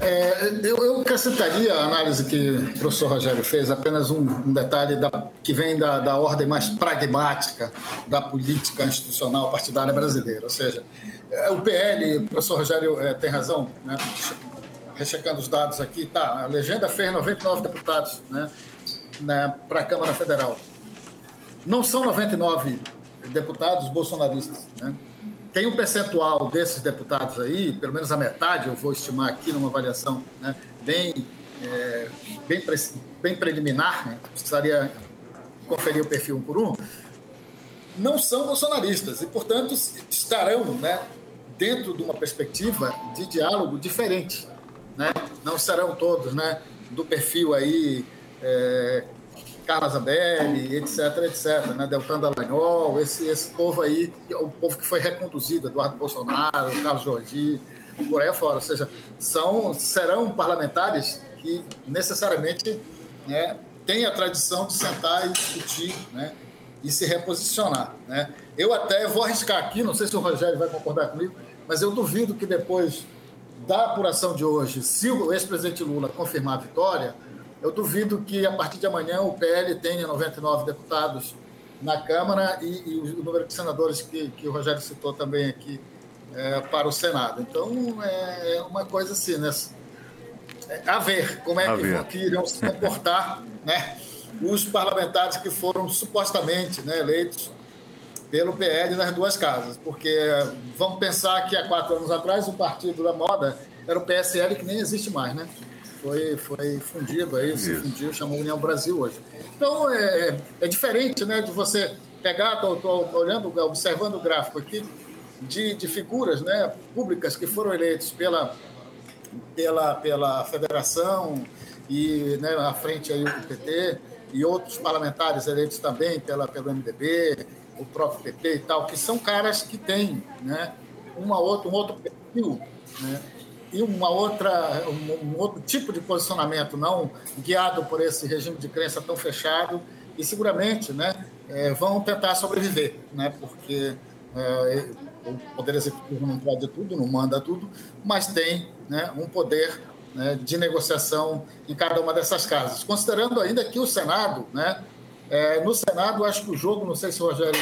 É, eu, eu acrescentaria a análise que o professor Rogério fez, apenas um, um detalhe da, que vem da, da ordem mais pragmática da política institucional partidária brasileira. Ou seja, é, o PL, o professor Rogério é, tem razão, né? rechecando os dados aqui, tá, a legenda fez 99 deputados né, né, para a Câmara Federal. Não são 99 deputados bolsonaristas. Né? Tem um percentual desses deputados aí, pelo menos a metade, eu vou estimar aqui numa avaliação né, bem, é, bem, bem preliminar, né? precisaria conferir o perfil um por um, não são bolsonaristas e, portanto, estarão né, dentro de uma perspectiva de diálogo diferente. Né? Não serão todos né, do perfil aí é, Carla Zambelli, etc, etc, né? Deltan Dallagnol, esse, esse povo aí, o povo que foi reconduzido, Eduardo Bolsonaro, Carlos Jordi, por aí fora. Ou seja, são, serão parlamentares que necessariamente né, têm a tradição de sentar e discutir né, e se reposicionar. Né? Eu até vou arriscar aqui, não sei se o Rogério vai concordar comigo, mas eu duvido que depois da apuração de hoje, se o ex-presidente Lula confirmar a vitória, eu duvido que a partir de amanhã o PL tenha 99 deputados na Câmara e, e o número de senadores que, que o Rogério citou também aqui é, para o Senado. Então, é, é uma coisa assim, né? É, a ver como é que, que irão se comportar né, os parlamentares que foram supostamente né, eleitos pelo PL nas duas casas, porque vamos pensar que há quatro anos atrás o partido da moda era o PSL que nem existe mais, né? Foi, foi fundido aí, se fundiu, chamou União Brasil hoje. Então é, é diferente, né, de você pegar, estou olhando, observando o gráfico aqui, de, de figuras né, públicas que foram eleitos pela, pela, pela federação e né, à frente aí o PT, e outros parlamentares eleitos também pela, pelo MDB, o próprio PT e tal, que são caras que têm né, uma outra, um outro perfil né, e uma outra, um, um, outro tipo de posicionamento, não guiado por esse regime de crença tão fechado, e seguramente né, é, vão tentar sobreviver, né, porque é, o Poder Executivo não pode tudo, não manda tudo, mas tem né, um poder né, de negociação em cada uma dessas casas. Considerando ainda que o Senado, né, é, no Senado, acho que o jogo, não sei se o Rogério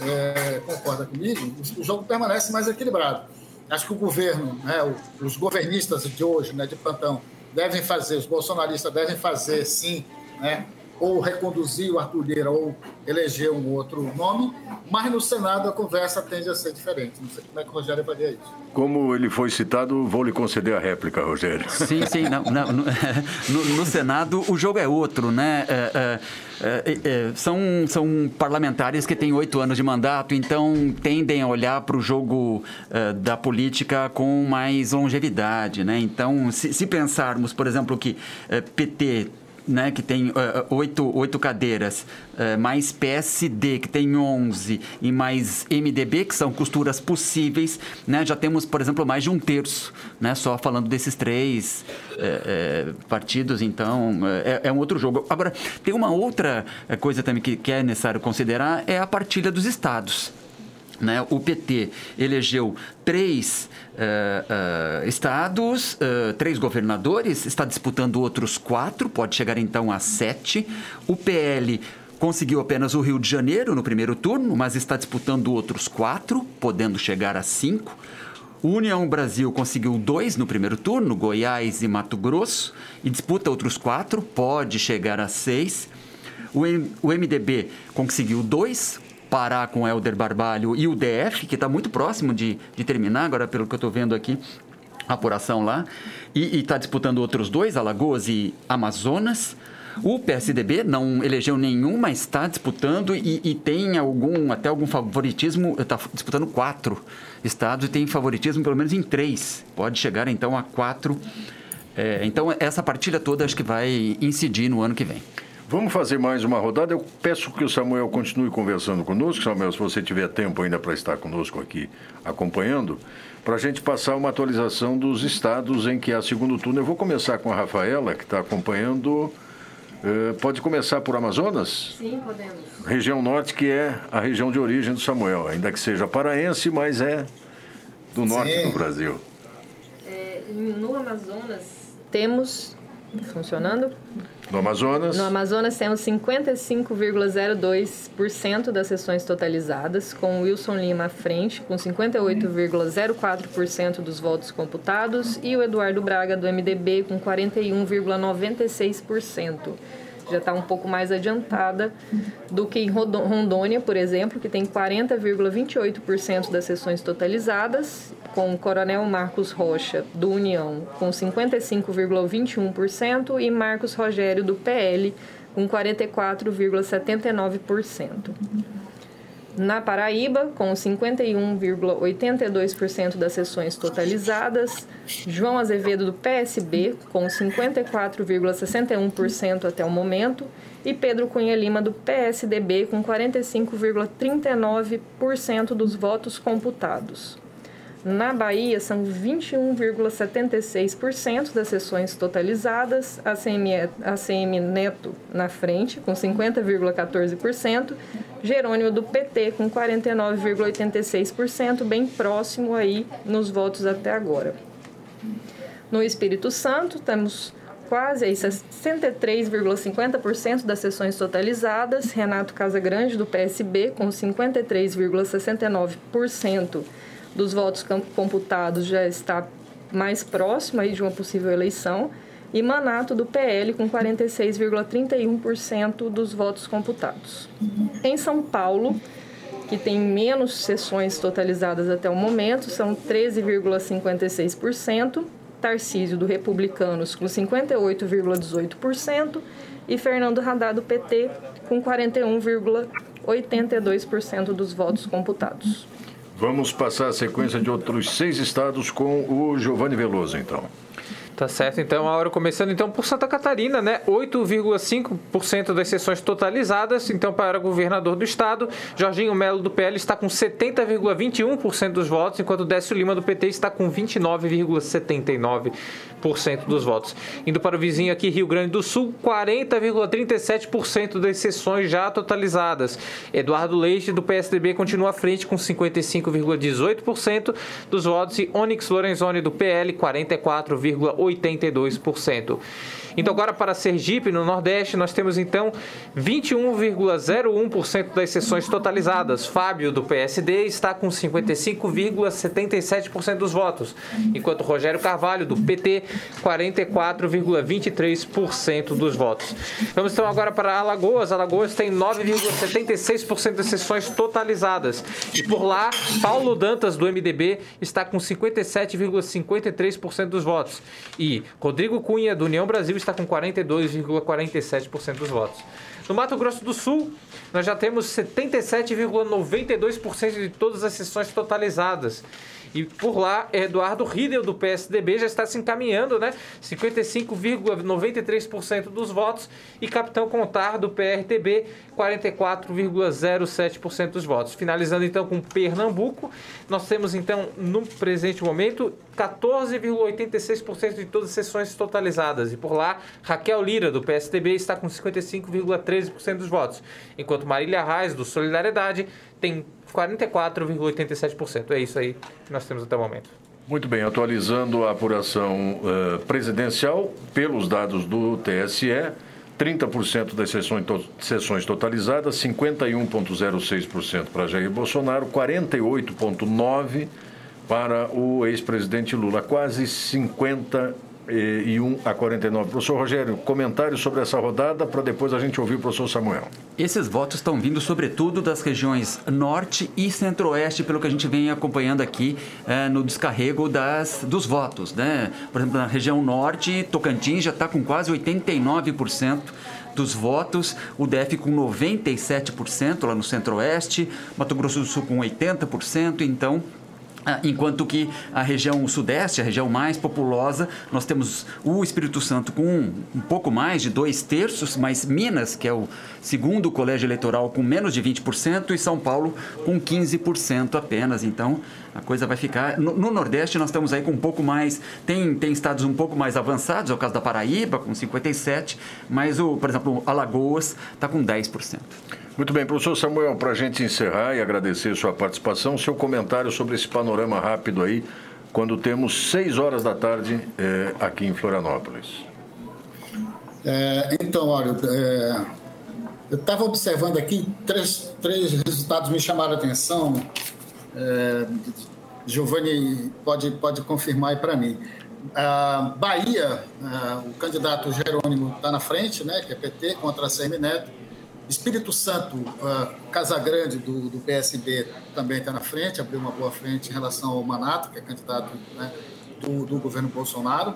é, concorda comigo, o jogo permanece mais equilibrado. Acho que o governo, né, os governistas de hoje, né, de plantão, devem fazer, os bolsonaristas devem fazer, sim, né, ou reconduzir o Arthur Lira ou eleger um outro nome, mas no Senado a conversa tende a ser diferente. Não sei como é que o Rogério faria isso. Como ele foi citado, vou lhe conceder a réplica, Rogério. Sim, sim. Não, não, no, no, no, Senado o jogo é outro, né? É, é, é, é são, são parlamentares que têm oito anos de mandato, então tendem a olhar para o jogo é, da política com mais longevidade, né? Então, se, se pensarmos, por exemplo, que é, PT né, que tem uh, oito, oito cadeiras, uh, mais PSD, que tem 11, e mais MDB, que são costuras possíveis, né, já temos, por exemplo, mais de um terço, né, só falando desses três uh, partidos, então é, é, um outro jogo. Agora, tem uma outra coisa também que, que é necessário considerar, é a partilha dos estados. Né? O PT elegeu três uh, uh, estados, uh, três governadores, está disputando outros quatro, pode chegar então a sete. O PL conseguiu apenas o Rio de Janeiro no primeiro turno, mas está disputando outros quatro, podendo chegar a cinco. O União Brasil conseguiu dois no primeiro turno, Goiás e Mato Grosso, e disputa outros quatro, pode chegar a seis. O, MDB conseguiu dois, Pará com Helder Barbalho e o DF, que está muito próximo de, de terminar, agora pelo que eu estou vendo aqui, a apuração lá. E está disputando outros dois, Alagoas e Amazonas. O PSDB não elegeu nenhum, mas está disputando e, e, tem algum, até algum favoritismo, está disputando quatro estados e tem favoritismo pelo menos em três. Pode chegar então a quatro. É, então essa partilha toda acho que vai incidir no ano que vem. Vamos fazer mais uma rodada. Eu peço que o Samuel continue conversando conosco. Samuel, se você tiver tempo ainda para estar conosco aqui acompanhando, para a gente passar uma atualização dos estados em que há segundo turno. Eu vou começar com a Rafaela, que está acompanhando. Uh, pode começar por Amazonas? Sim, podemos. Região Norte, que é a região de origem do Samuel, ainda que seja paraense, mas é do norte Sim. do Brasil. É, no Amazonas, temos funcionando? No Amazonas? No Amazonas temos 55,02% das sessões totalizadas, com Wilson Lima à frente, com 58,04% dos votos computados, e o Eduardo Braga, do MDB, com 41,96%. Já está um pouco mais adiantada do que em Rondônia, por exemplo, que tem 40,28% das sessões totalizadas com o Coronel Marcos Rocha, do União, com 55,21% e Marcos Rogério, do PL, com 44,79%. Na Paraíba, com 51,82% das sessões totalizadas, João Azevedo do PSB, com 54,61% até o momento, e Pedro Cunha Lima do PSDB, com 45,39% dos votos computados. Na Bahia, são 21,76% das sessões totalizadas, a CM, Neto na frente, com 50,14%, Jerônimo do PT com 49,86%, bem próximo aí nos votos até agora. No Espírito Santo, temos quase aí 63,50% das sessões totalizadas, Renato Casagrande do PSB com 53,69% dos votos computados já está mais próximo aí de uma possível eleição, e Manato do PL com 46,31% dos votos computados. Em São Paulo, que tem menos sessões totalizadas até o momento, são 13,56%, Tarcísio do Republicanos com 58,18% e Fernando Haddad do PT com 41,82% dos votos computados. Vamos passar a sequência de outros seis estados com o Giovanni Veloso, então. Tá certo, então a hora começando então por Santa Catarina, né? 8,5% das sessões totalizadas, então para o governador do estado, Jorginho Melo do PL está com 70,21% dos votos, enquanto Décio Lima do PT está com 29,79% dos votos. Indo para o vizinho aqui, Rio Grande do Sul, 40,37% das sessões já totalizadas. Eduardo Leite do PSDB continua à frente com 55,18% dos votos e Onyx Lorenzoni do PL 44,8% 82%. Então, agora para Sergipe, no Nordeste, nós temos então 21,01% das sessões totalizadas. Fábio, do PSD, está com 55,77% dos votos, enquanto Rogério Carvalho, do PT, 44,23% dos votos. Vamos então agora para Alagoas. Alagoas tem 9,76% das sessões totalizadas. E por lá, Paulo Dantas, do MDB, está com 57,53% dos votos. E Rodrigo Cunha, do União Brasil, está com 42,47% dos votos. No Mato Grosso do Sul, nós já temos 77,92% de todas as sessões totalizadas. E por lá, Eduardo Riedel, do PSDB, já está se encaminhando, né? 55,93% dos votos. E Capitão Contar, do PRTB, 44,07% dos votos. Finalizando então com Pernambuco, nós temos então, no presente momento, 14,86% de todas as sessões totalizadas. E por lá, Raquel Lira, do PSDB, está com 55,13% dos votos. Enquanto Marília Reis, do Solidariedade, tem 44,87%. É isso aí que nós temos até o momento. Muito bem, atualizando a apuração uh, presidencial, pelos dados do TSE, 30% das sessões, to sessões totalizadas, 51,06% para Jair Bolsonaro, 48,9% para o ex-presidente Lula, quase 50 e 1 a 49. Professor Rogério, comentários sobre essa rodada para depois a gente ouvir o professor Samuel. Esses votos estão vindo sobretudo das regiões norte e centro-oeste, pelo que a gente vem acompanhando aqui é, no descarrego das, dos votos. Né? Por exemplo, na região norte, Tocantins já está com quase 89% dos votos, o DF com 97% lá no centro-oeste, Mato Grosso do Sul com 80%, então enquanto que a região sudeste, a região mais populosa, nós temos o Espírito Santo com um, pouco mais de dois terços, mas Minas, que é o segundo colégio eleitoral, com menos de 20%, e São Paulo com 15% apenas. Então, a coisa vai ficar. No, no, Nordeste, nós estamos aí com um pouco mais. Tem, tem estados um pouco mais avançados, é o caso da Paraíba, com 57%, mas, o, por exemplo, Alagoas está com 10%. Muito bem, professor Samuel, para a gente encerrar e agradecer sua participação, seu comentário sobre esse panorama rápido aí, quando temos 6 horas da tarde é, aqui em Florianópolis. É, então, olha, é, eu estava observando aqui, três, três resultados me chamaram a atenção. É, Giovanni pode, pode confirmar aí para mim. A Bahia, o candidato Jerônimo está na frente, né, que é PT, contra a CM Neto. Espírito Santo, uh, Casagrande, do, do PSB, também está na frente, abriu uma boa frente em relação ao Manato, que é candidato né, do, do, governo Bolsonaro.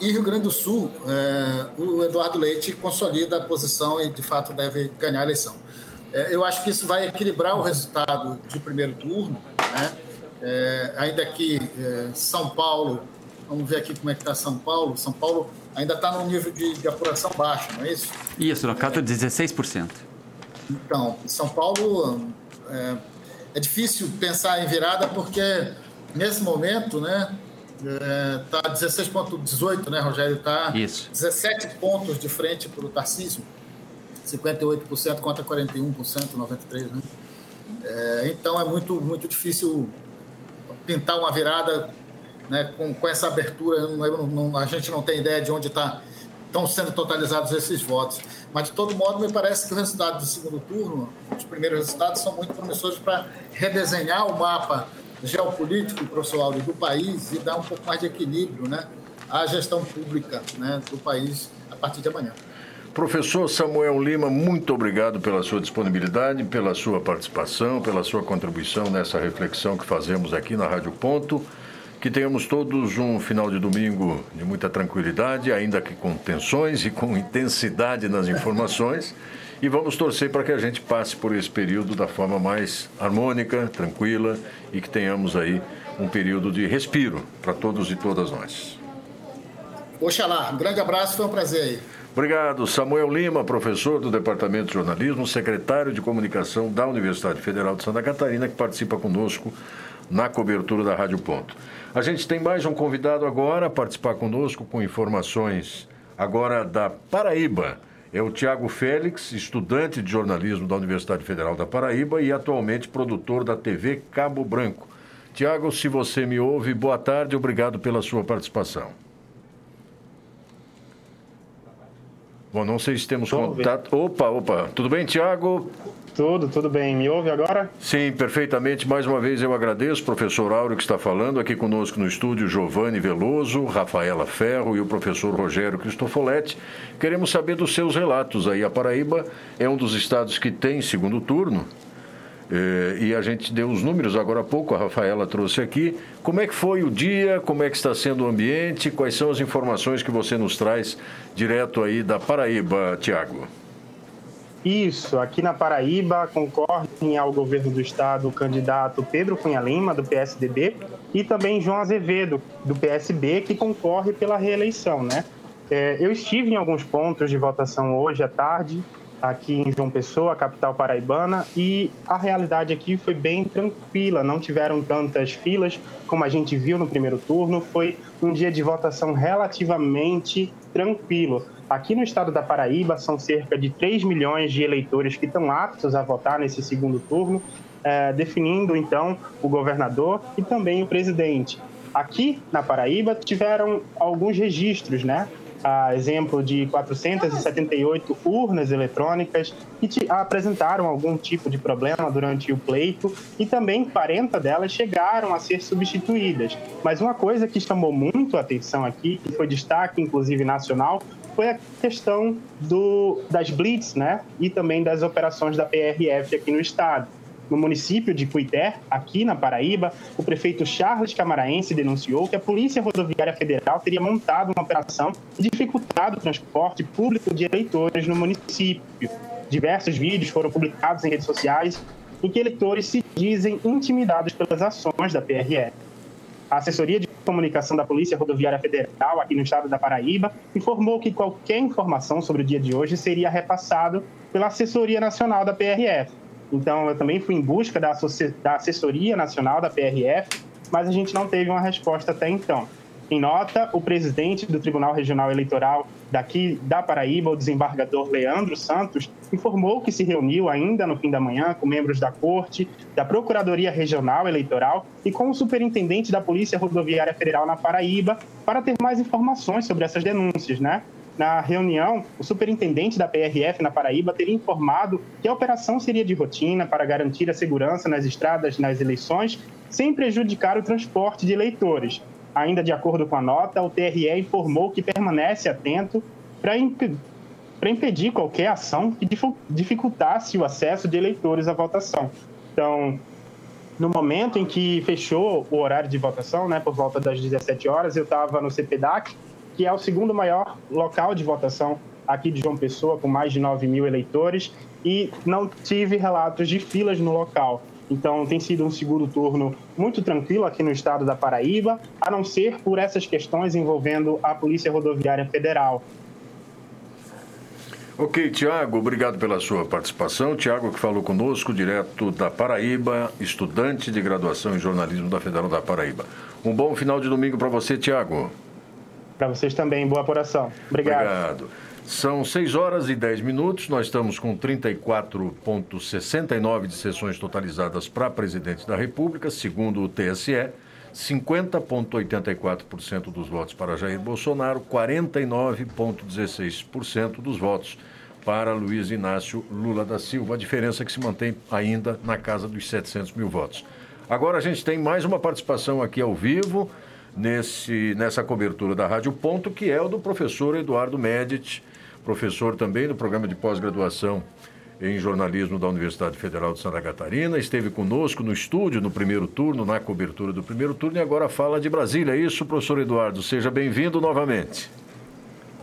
E Rio Grande do Sul, uh, o Eduardo Leite consolida a posição e, de fato, deve ganhar a eleição. Uh, eu acho que isso vai equilibrar o resultado de primeiro turno, né? É, ainda que São Paulo, vamos ver aqui como é que está São Paulo. São Paulo ainda está num nível de, de, apuração baixo, não é isso? Isso, no caso, é 16%. Então, São Paulo é, é, difícil pensar em virada porque nesse momento, né, está é, 16,18, né, Rogério? Está 17 pontos de frente para o Tarcísio, 58% contra 41%, 93%, né? É, então é muito, muito difícil pintar uma virada né, com, com essa abertura, não, não, a gente não tem ideia de onde tá, estão sendo totalizados esses votos. Mas, de todo modo, me parece que o resultado do segundo turno, os primeiros resultados, são muito promissores para redesenhar o mapa geopolítico, professor do país e dar um pouco mais de equilíbrio né, à gestão pública né, do país a partir de amanhã. Professor Samuel Lima, muito obrigado pela sua disponibilidade, pela sua participação, pela sua contribuição nessa reflexão que fazemos aqui na Rádio Ponto. Que tenhamos todos um final de domingo de muita tranquilidade, ainda que com tensões e com intensidade nas informações. E vamos torcer para que a gente passe por esse período da forma mais harmônica, tranquila e que tenhamos aí um período de respiro para todos e todas nós. Oxalá. Um grande abraço, foi um prazer aí. Obrigado. Samuel Lima, professor do Departamento de Jornalismo, secretário de Comunicação da Universidade Federal de Santa Catarina, que participa conosco na cobertura da Rádio Ponto. A gente tem mais um convidado agora a participar conosco com informações agora da Paraíba. É o Tiago Félix, estudante de jornalismo da Universidade Federal da Paraíba e atualmente produtor da TV Cabo Branco. Tiago, se você me ouve, boa tarde, obrigado pela sua participação. Bom, não sei se temos contato. Opa, opa. Tudo bem, Tiago? Tudo, tudo bem. Me ouve agora? Sim, perfeitamente. Mais uma vez eu agradeço professor Áureo que está falando aqui conosco no estúdio, Giovanni Veloso, Rafaela Ferro e o professor Rogério Cristofoletti. Queremos saber dos seus relatos aí. A Paraíba é um dos estados que tem segundo turno é, e a gente deu os números agora há pouco, a Rafaela trouxe aqui. Como é que foi o dia? Como é que está sendo o ambiente? Quais são as informações que você nos traz direto aí da Paraíba, Tiago? Isso, aqui na Paraíba concorrem ao governo do estado o candidato Pedro Cunha Lima, do PSDB, e também João Azevedo, do PSB, que concorre pela reeleição, né? É, eu estive em alguns pontos de votação hoje à tarde, aqui em João Pessoa, capital paraibana, e a realidade aqui foi bem tranquila, não tiveram tantas filas como a gente viu no primeiro turno, foi um dia de votação relativamente tranquilo. Aqui no estado da Paraíba, são cerca de 3 milhões de eleitores que estão aptos a votar nesse segundo turno, é, definindo então o governador e também o presidente. Aqui na Paraíba tiveram alguns registros, né? a exemplo de 478 urnas eletrônicas que apresentaram algum tipo de problema durante o pleito e também 40 delas chegaram a ser substituídas. Mas uma coisa que chamou muito a atenção aqui, e foi destaque inclusive nacional, foi a questão do, das blitz né? e também das operações da PRF aqui no estado no município de Cuité, aqui na Paraíba, o prefeito Charles Camaraense denunciou que a Polícia Rodoviária Federal teria montado uma operação e dificultado o transporte público de eleitores no município. Diversos vídeos foram publicados em redes sociais em que eleitores se dizem intimidados pelas ações da PRF. A assessoria de comunicação da Polícia Rodoviária Federal, aqui no estado da Paraíba, informou que qualquer informação sobre o dia de hoje seria repassado pela Assessoria Nacional da PRF. Então, eu também fui em busca da, da assessoria nacional da PRF, mas a gente não teve uma resposta até então. Em nota, o presidente do Tribunal Regional Eleitoral daqui da Paraíba, o desembargador Leandro Santos, informou que se reuniu ainda no fim da manhã com membros da Corte, da Procuradoria Regional Eleitoral e com o superintendente da Polícia Rodoviária Federal na Paraíba para ter mais informações sobre essas denúncias, né? Na reunião, o superintendente da PRF na Paraíba teria informado que a operação seria de rotina para garantir a segurança nas estradas nas eleições, sem prejudicar o transporte de eleitores. Ainda de acordo com a nota, o TRE informou que permanece atento para imp impedir qualquer ação que dificultasse o acesso de eleitores à votação. Então, no momento em que fechou o horário de votação, né, por volta das 17 horas, eu estava no CPDAC que é o segundo maior local de votação aqui de João Pessoa, com mais de 9 mil eleitores, e não tive relatos de filas no local. Então, tem sido um segundo turno muito tranquilo aqui no estado da Paraíba, a não ser por essas questões envolvendo a Polícia Rodoviária Federal. Ok, Tiago, obrigado pela sua participação. Tiago, que falou conosco, direto da Paraíba, estudante de graduação em jornalismo da Federal da Paraíba. Um bom final de domingo para você, Tiago. Para vocês também, boa apuração. Obrigado. Obrigado. São 6 horas e 10 minutos. Nós estamos com 34,69 de sessões totalizadas para presidente da República, segundo o TSE. 50,84% dos votos para Jair Bolsonaro, 49,16% dos votos para Luiz Inácio Lula da Silva. A diferença é que se mantém ainda na casa dos 700 mil votos. Agora a gente tem mais uma participação aqui ao vivo nesse, nessa cobertura da Rádio Ponto, que é o do professor Eduardo Medici, professor também do programa de pós-graduação em jornalismo da Universidade Federal de Santa Catarina. Esteve conosco no estúdio no primeiro turno, na cobertura do primeiro turno, e agora fala de Brasília. É isso, professor Eduardo. Seja bem-vindo novamente.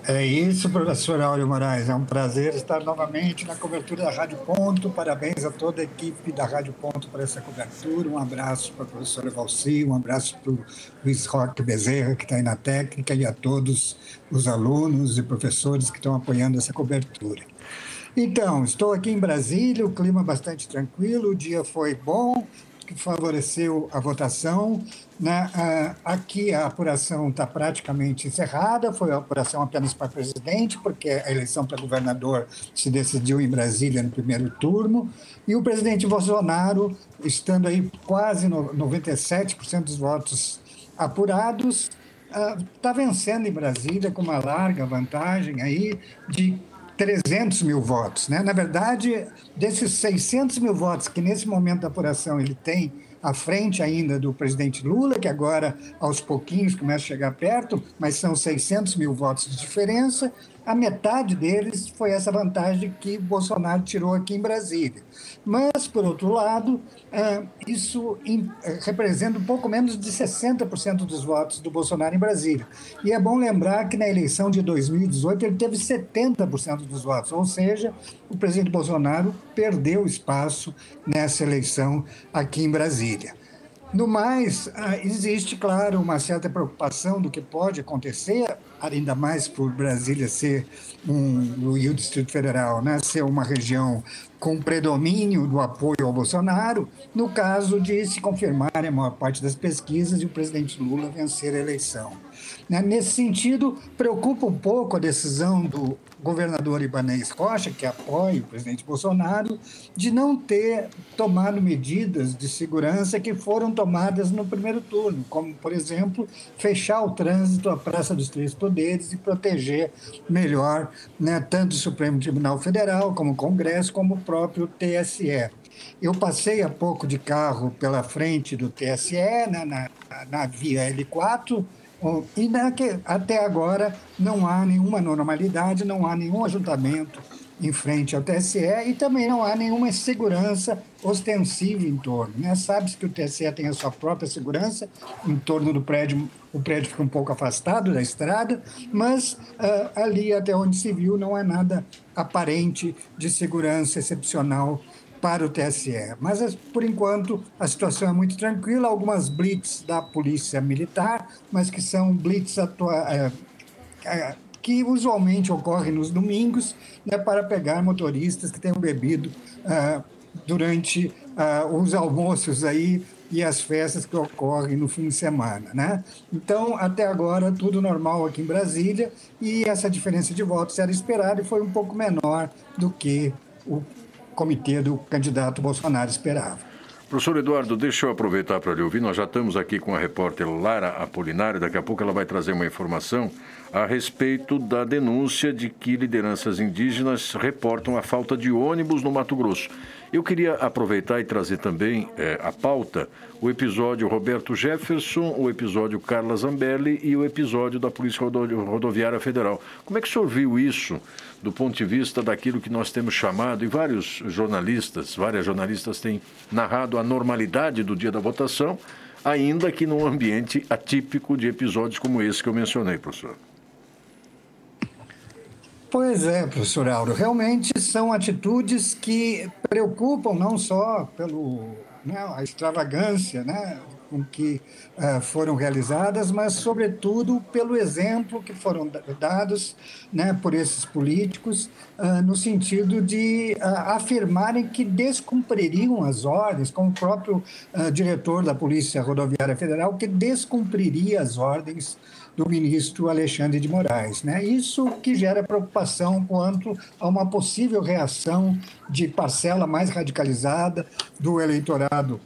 É isso, professor Áureo Moraes. É um prazer estar novamente na cobertura da Rádio Ponto. Parabéns a toda a equipe da Rádio Ponto por essa cobertura. Um abraço para a professora Valci, um abraço para o Luiz Roque Bezerra, que está aí na técnica, e a todos os alunos e professores que estão apoiando essa cobertura. Então, estou aqui em Brasília, o clima bastante tranquilo, o dia foi bom, que favoreceu a votação. Né? Aqui a apuração está praticamente encerrada, foi a apuração apenas para presidente, porque a eleição para governador se decidiu em Brasília no primeiro turno, e o presidente Bolsonaro, estando aí quase 97% dos votos apurados, está vencendo em Brasília com uma larga vantagem aí de 300 mil votos. Né? Na verdade, desses 600 mil votos que nesse momento da apuração ele tem à frente ainda do presidente Lula, que agora aos pouquinhos começa a chegar perto, mas são 600 mil votos de diferença a metade deles foi essa vantagem que Bolsonaro tirou aqui em Brasília. Mas, por outro lado, é, isso é, representa um pouco menos de 60% dos votos do Bolsonaro em Brasília. E é bom lembrar que na eleição de 2018 ele teve 70% dos votos, ou seja, o presidente Bolsonaro perdeu espaço nessa eleição aqui em Brasília. No mais, ah, existe, claro, uma certa preocupação do que pode acontecer, ainda mais por Brasília ser um, e o Distrito Federal, né, ser uma região com predomínio do apoio ao Bolsonaro, no caso de se confirmar a maior parte das pesquisas e o presidente Lula vencer a eleição. Né, nesse sentido, preocupa um pouco a decisão do governador Ibanez Rocha, que apoia o presidente Bolsonaro, de não ter tomado medidas de segurança que foram tomadas no primeiro turno, como, por exemplo, fechar o trânsito à Praça dos Três Poderes e proteger melhor né, tanto o Supremo Tribunal Federal, como o Congresso, como o próprio TSE. Eu passei há pouco de carro pela frente do TSE, na, na, na via L4, e até agora não há nenhuma normalidade, não há nenhum ajuntamento em frente ao TSE e também não há nenhuma segurança ostensiva em torno. Né? Sabe-se que o TSE tem a sua própria segurança em torno do prédio, o prédio fica um pouco afastado da estrada, mas uh, ali, até onde se viu, não há nada aparente de segurança excepcional para o TSE. Mas, por enquanto, a situação é muito tranquila. Algumas blitz da Polícia Militar, mas que são blitz atua é, é, que usualmente ocorrem nos domingos, né, para pegar motoristas que tenham bebido uh, durante uh, os almoços aí e as festas que ocorrem no fim de semana, né? Então, até agora, tudo normal aqui em Brasília e essa diferença de votos era esperada e foi um pouco menor do que o comitê do candidato Bolsonaro esperava. Professor Eduardo, deixa eu aproveitar para lhe ouvir. Nós já estamos aqui com a repórter Lara Apolinário. Daqui a pouco ela vai trazer uma informação a respeito da denúncia de que lideranças indígenas reportam a falta de ônibus no Mato Grosso. Eu queria aproveitar e trazer também é, a pauta o episódio Roberto Jefferson, o episódio Carla Zambelli e o episódio da Polícia Rodoviária Federal. Como é que o senhor viu isso do ponto de vista daquilo que nós temos chamado, e vários jornalistas, várias jornalistas têm narrado a normalidade do dia da votação, ainda que num ambiente atípico de episódios como esse que eu mencionei, professor? Pois é, professor Auro, realmente são atitudes que preocupam não só pelo né, a extravagância né, com que uh, foram realizadas, mas, sobretudo, pelo exemplo que foram dados né, por esses políticos, uh, no sentido de uh, afirmarem que descumpririam as ordens, como o próprio diretor da Polícia Rodoviária Federal, que descumpriria as ordens do ministro Alexandre de Moraes. Né? Isso que gera preocupação quanto a uma possível reação de parcela mais radicalizada do eleitorado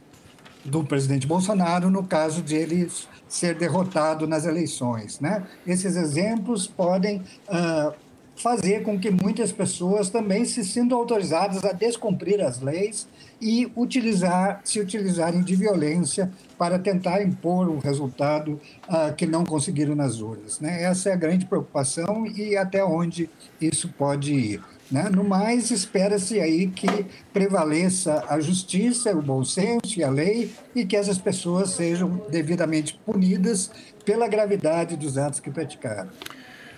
do presidente Bolsonaro no caso de ele ser derrotado nas eleições. Né? Esses exemplos podem uh, fazer com que muitas pessoas também se sintam autorizadas a descumprir as leis e utilizar, se utilizarem de violência para tentar impor um resultado uh, que não conseguiram nas urnas. Né? Essa é a grande preocupação e até onde isso pode ir. Né? No mais, espera-se aí que prevaleça a justiça, o bom senso e a lei e que essas pessoas sejam devidamente punidas pela gravidade dos atos que praticaram.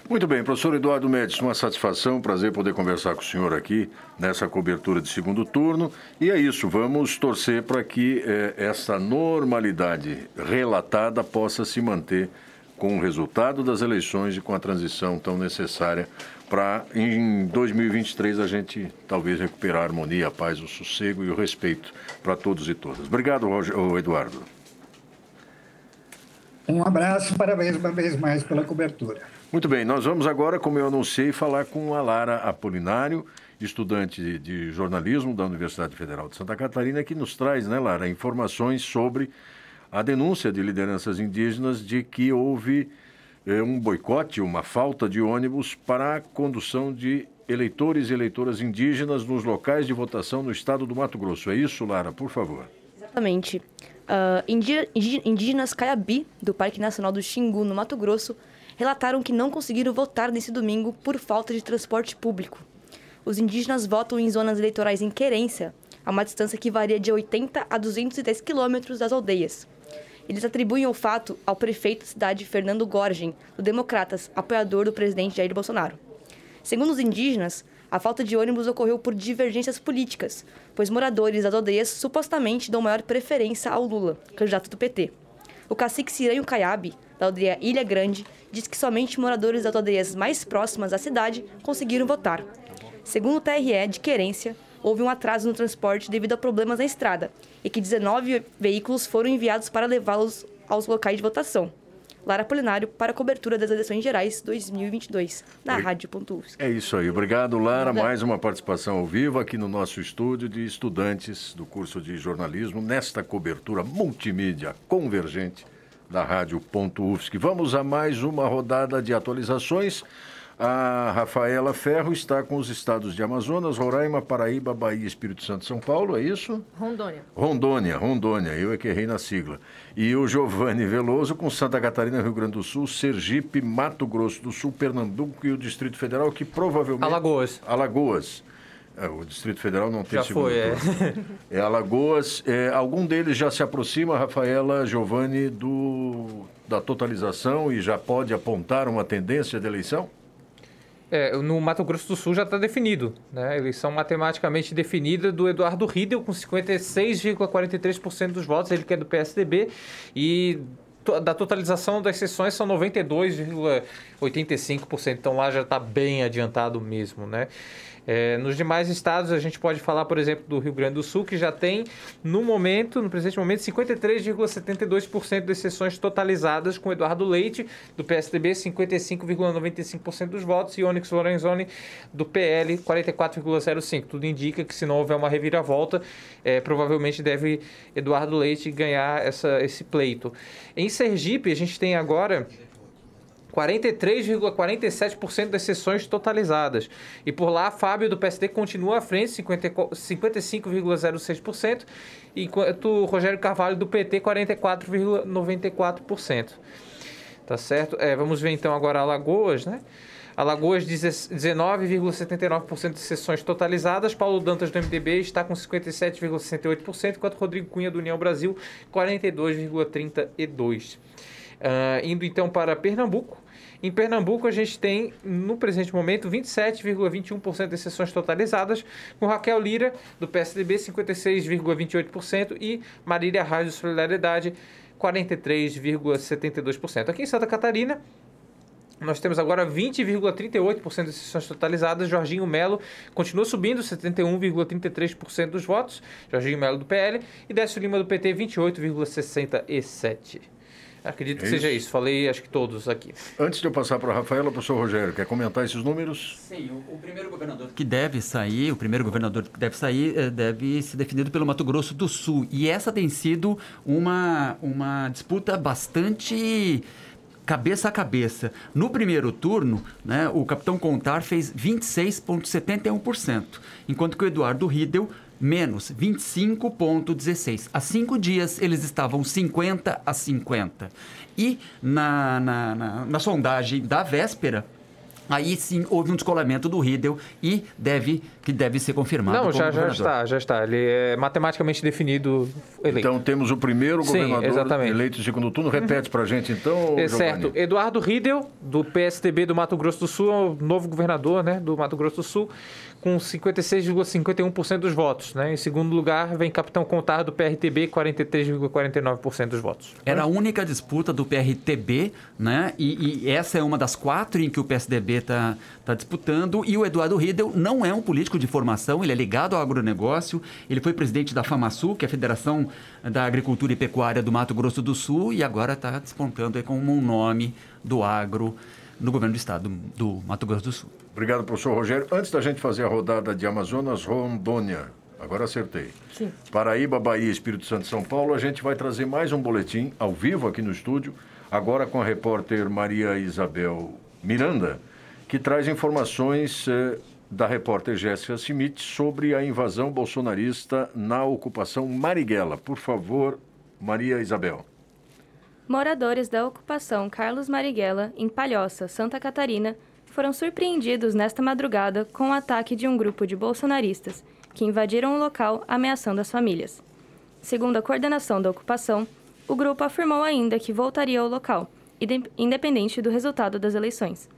Muito bem, professor Eduardo Médici, uma satisfação, um prazer poder conversar com o senhor aqui nessa cobertura de segundo turno. E é isso, vamos torcer para que eh, essa normalidade relatada possa se manter com o resultado das eleições e com a transição tão necessária para, em 2023, a gente talvez recuperar a harmonia, a paz, o sossego e o respeito para todos e todas. Obrigado, Eduardo. Um abraço parabéns uma vez mais pela cobertura. Muito bem, nós vamos agora, como eu anunciei, falar com a Lara Apolinário, estudante de jornalismo da Universidade Federal de Santa Catarina, que nos traz, né, Lara, informações sobre a denúncia de lideranças indígenas de que houve eh, um boicote, uma falta de ônibus para a condução de eleitores e eleitoras indígenas nos locais de votação no estado do Mato Grosso. É isso, Lara, por favor? Exatamente. Uh, indígenas Caiabi, do Parque Nacional do Xingu, no Mato Grosso, relataram que não conseguiram votar nesse domingo por falta de transporte público. Os indígenas votam em zonas eleitorais em querência, a uma distância que varia de 80 a 210 quilômetros das aldeias. Eles atribuem o fato ao prefeito da cidade, Fernando Gorgen, do Democratas, apoiador do presidente Jair Bolsonaro. Segundo os indígenas, a falta de ônibus ocorreu por divergências políticas, pois moradores das aldeias supostamente dão maior preferência ao Lula, candidato do PT. O cacique Ciranho Caiabe, da aldeia Ilha Grande, diz que somente moradores das aldeias mais próximas à cidade conseguiram votar. Segundo o TRE de Querência, houve um atraso no transporte devido a problemas na estrada e que 19 veículos foram enviados para levá-los aos locais de votação. Lara Polinário para a cobertura das eleições gerais 2022, na Rádio Rádio.UFSC. É isso aí. Obrigado, Lara. Mais uma participação ao vivo aqui no nosso estúdio de estudantes do curso de jornalismo, nesta cobertura multimídia convergente da Rádio.UFSC. Vamos a mais uma rodada de atualizações. A Rafaela Ferro está com os estados de Amazonas, Roraima, Paraíba, Bahia, Espírito Santo São Paulo, é isso? Rondônia. Rondônia, Rondônia, eu é que errei na sigla. E o Giovanni Veloso com Santa Catarina, Rio Grande do Sul, Sergipe, Mato Grosso do Sul, Pernambuco e o Distrito Federal, que provavelmente. Alagoas. Alagoas. É, o Distrito Federal não tem já segundo foi, é. é Alagoas. É, algum deles já se aproxima, Rafaela Giovanni, do, da totalização e já pode apontar uma tendência de eleição? É, no Mato Grosso do Sul já está definido. Né? Eleição matematicamente definida do Eduardo Riedel, com 56,43% dos votos, ele que é do PSDB, e da totalização das sessões são 92,85%. Então lá já está bem adiantado mesmo, né? É, nos demais estados, a gente pode falar, por exemplo, do Rio Grande do Sul, que já tem, no momento, no presente momento, 53,72% das sessões totalizadas com Eduardo Leite, do PSDB, 55,95% dos votos, e Onyx Lorenzoni, do PL, 44,05%. Tudo indica que, se não houver uma reviravolta, é, provavelmente deve Eduardo Leite ganhar essa, esse pleito. Em Sergipe, a gente tem agora 43,47% das sessões totalizadas. E por lá, Fábio do PSD continua à frente, 55,06%, enquanto Rogério Carvalho do PT, 44,94%. Tá certo? É, vamos ver então agora Alagoas, né? Alagoas, 19,79% de sessões totalizadas. Paulo Dantas, do MDB, está com 57,68%, enquanto Rodrigo Cunha, do União Brasil, 42,32%. Uh, indo então para Pernambuco, em Pernambuco, a gente tem, no presente momento, 27,21% de sessões totalizadas, com Raquel Lira, do PSDB, 56,28% e Marília Reis, do Solidariedade, 43,72%. Aqui em Santa Catarina, nós temos agora 20,38% de sessões totalizadas. Jorginho Melo continua subindo, 71,33% dos votos. Jorginho Melo do PL. E Décio Lima do PT, 28,67%. Acredito que é seja isso. Falei, acho que todos aqui. Antes de eu passar para a Rafaela, professor Rogério, quer comentar esses números? Sim, o, o, primeiro governador que deve sair, o primeiro governador que deve sair, eh, deve ser definido pelo Mato Grosso do Sul. E essa tem sido uma, uma disputa bastante cabeça a cabeça. No primeiro turno, né, o capitão Contar fez 26,71%, enquanto que o Eduardo Riedel menos 25,16. Há cinco dias eles estavam 50 a 50. E na, na, na, na sondagem da véspera, aí sim houve um descolamento do Riedel e deve que deve ser confirmado. Não, já, já está, já está. Ele é matematicamente definido eleito. Então temos o primeiro governador sim, eleito em segundo turno. Repete uhum. para a gente então. É certo. Eduardo Riedel, do PSTB do Mato Grosso do Sul, é o novo governador né, do Mato Grosso do Sul com 56,51% dos votos. Né? Em segundo lugar, vem Capitão Contar do PRTB, 43,49% dos votos. Era a única disputa do PRTB, né? E, e, essa é uma das quatro em que o PSDB está tá disputando. E o Eduardo Riedel não é um político de formação, ele é ligado ao agronegócio. Ele foi presidente da FamaSul, que é a Federação da Agricultura e Pecuária do Mato Grosso do Sul, e agora está despontando como um nome do agro no governo do estado do Mato Grosso do Sul. Obrigado, professor Rogério. Antes da gente fazer a rodada de Amazonas, Rondônia, agora acertei. Sim. Paraíba, Bahia, Espírito Santo e São Paulo, a gente vai trazer mais um boletim ao vivo aqui no estúdio, agora com a repórter Maria Isabel Miranda, que traz informações eh, da repórter Jéssica Schmidt sobre a invasão bolsonarista na ocupação Marighella. Por favor, Maria Isabel. Moradores da ocupação Carlos Marighella, em Palhoça, Santa Catarina, foram surpreendidos nesta madrugada com o ataque de um grupo de bolsonaristas que invadiram o local ameaçando as famílias. Segundo a coordenação da ocupação, o grupo afirmou ainda que voltaria ao local, independente do resultado das eleições.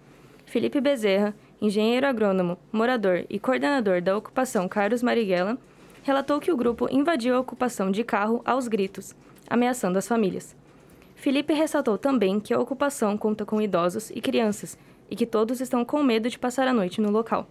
Felipe Bezerra, engenheiro agrônomo, morador e coordenador da ocupação Carlos Marighella, relatou que o grupo invadiu a ocupação de carro aos gritos, ameaçando as famílias. Felipe ressaltou também que a ocupação conta com idosos e crianças e que todos estão com medo de passar a noite no local.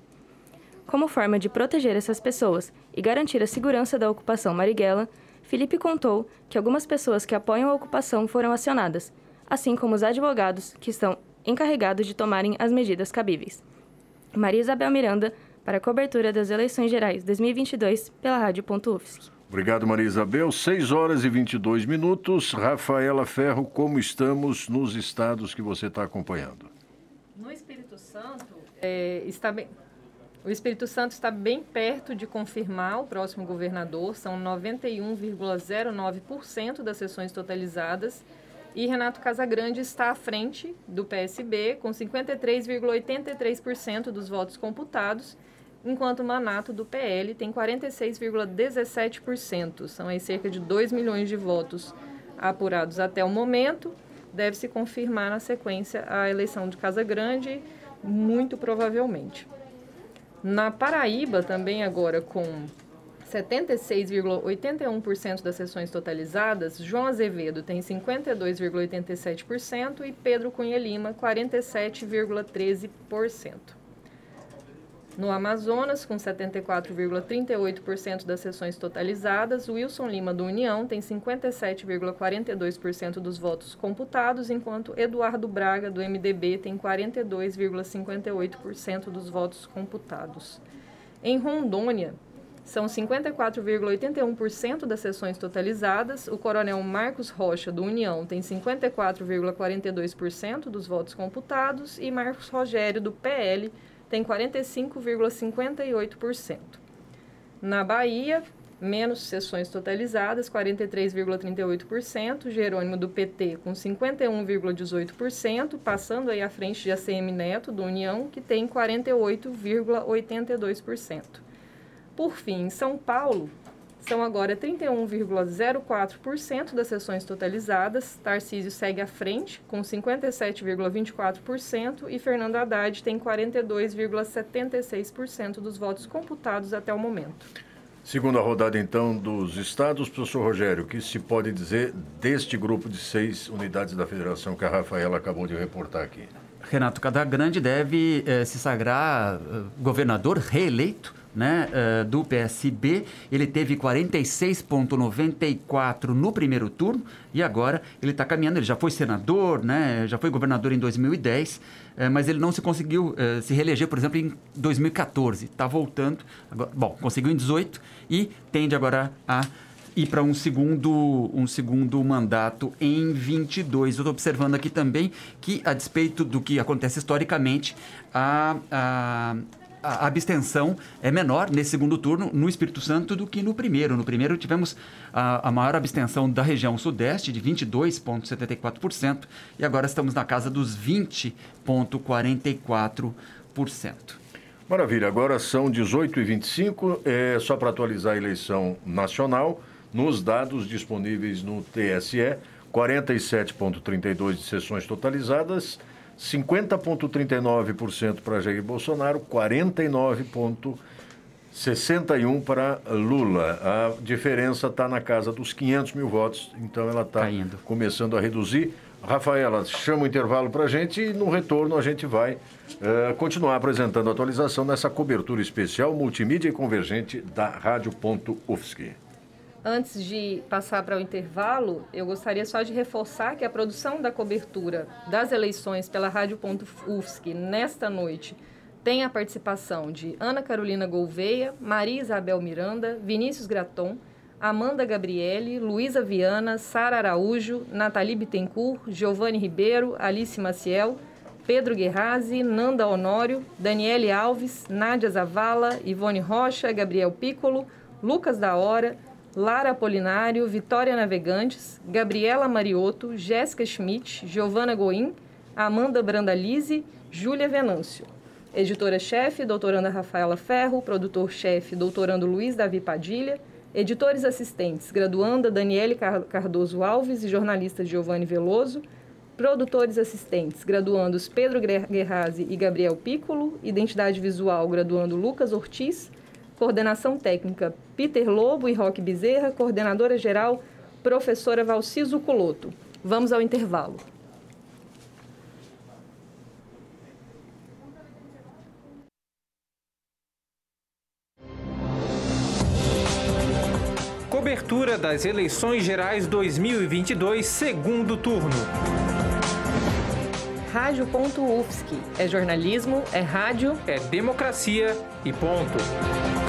Como forma de proteger essas pessoas e garantir a segurança da ocupação Marighella, Felipe contou que algumas pessoas que apoiam a ocupação foram acionadas, assim como os advogados que estão encarregados de tomarem as medidas cabíveis. Maria Isabel Miranda, para a cobertura das eleições gerais 2022 pela Rádio.UFSC. Obrigado, Maria Isabel. 6 horas e 22 minutos. Rafaela Ferro, como estamos nos estados que você está acompanhando? No Espírito Santo, é, está bem, o Espírito Santo está bem perto de confirmar o próximo governador, são 91,09% das sessões totalizadas. E Renato Casagrande está à frente do PSB, com 53,83% dos votos computados, enquanto o Manato do PL tem 46,17%. São aí cerca de 2 milhões de votos apurados até o momento deve se confirmar na sequência a eleição de Casa Grande, muito provavelmente. Na Paraíba, também agora com 76,81% das sessões totalizadas, João Azevedo tem 52,87% e Pedro Cunha Lima 47,13%. No Amazonas, com 74,38% das sessões totalizadas, Wilson Lima do União tem 57,42% dos votos computados, enquanto Eduardo Braga do MDB tem 42,58% dos votos computados. Em Rondônia, são 54,81% das sessões totalizadas. O coronel Marcos Rocha, do União, tem 54,42% dos votos computados e Marcos Rogério, do PL, tem 45,58%. Na Bahia, menos sessões totalizadas, 43,38%, Jerônimo do PT com 51,18%, passando aí à frente de ACM Neto do União, que tem 48,82%. Por fim, em São Paulo, são agora 31,04% das sessões totalizadas. Tarcísio segue à frente, com 57,24%, e Fernando Haddad tem 42,76% dos votos computados até o momento. Segunda rodada, então, dos estados. Professor Rogério, o que se pode dizer deste grupo de seis unidades da federação que a Rafaela acabou de reportar aqui? Renato Cadagrande deve eh, se sagrar eh, governador reeleito né, uh, do PSB. Ele teve 46,94 no primeiro turno e agora ele está caminhando. Ele já foi senador, né, já foi governador em 2010, uh, eh, mas ele não se conseguiu uh, se reeleger, por exemplo, em 2014. Está voltando. Agora, bom, conseguiu em 18 e tende agora a ir para um segundo, um segundo mandato em 22. Eu estou observando aqui também que, a despeito do que acontece historicamente, a, a a abstenção é menor nesse segundo turno no Espírito Santo do que no primeiro. No primeiro tivemos a, a maior abstenção da região sudeste, de 22,74%, e agora estamos na casa dos 20,44%. Maravilha, agora são 18h25, é, só para atualizar a eleição nacional, nos dados disponíveis no TSE, 47,32 de sessões totalizadas, 50,39% para Jair Bolsonaro, 49,61% para Lula. A diferença está na casa dos 500 mil votos, então ela está começando a reduzir. Rafaela, chama o intervalo para a gente e no retorno a gente vai uh, continuar apresentando a atualização nessa cobertura especial multimídia e convergente da Rádio.UFSC. Antes de passar para o intervalo, eu gostaria só de reforçar que a produção da cobertura das eleições pela Rádio.UFSC nesta noite tem a participação de Ana Carolina Gouveia, Maria Isabel Miranda, Vinícius Graton, Amanda Gabriele, Luísa Viana, Sara Araújo, Nathalie Bittencourt, Giovanni Ribeiro, Alice Maciel, Pedro Guerrazi, Nanda Honório, Daniele Alves, Nádia Zavala, Ivone Rocha, Gabriel Piccolo, Lucas da Hora, Lara Apolinário, Vitória Navegantes, Gabriela Mariotto, Jéssica Schmidt, Giovana Goim, Amanda Brandalize, Júlia Venâncio. Editora-chefe, doutoranda Rafaela Ferro, produtor-chefe, doutorando Luiz Davi Padilha, editores assistentes, graduanda Daniele Cardoso Alves e jornalista Giovanni Veloso, produtores assistentes, graduandos Pedro Guerrazi e Gabriel Piccolo, identidade visual, graduando Lucas Ortiz, Coordenação técnica, Peter Lobo e Roque Bezerra. Coordenadora geral, professora Valciso Coloto. Vamos ao intervalo. Cobertura das eleições gerais 2022, segundo turno. Rádio.UFSC. É jornalismo, é rádio, é democracia e ponto.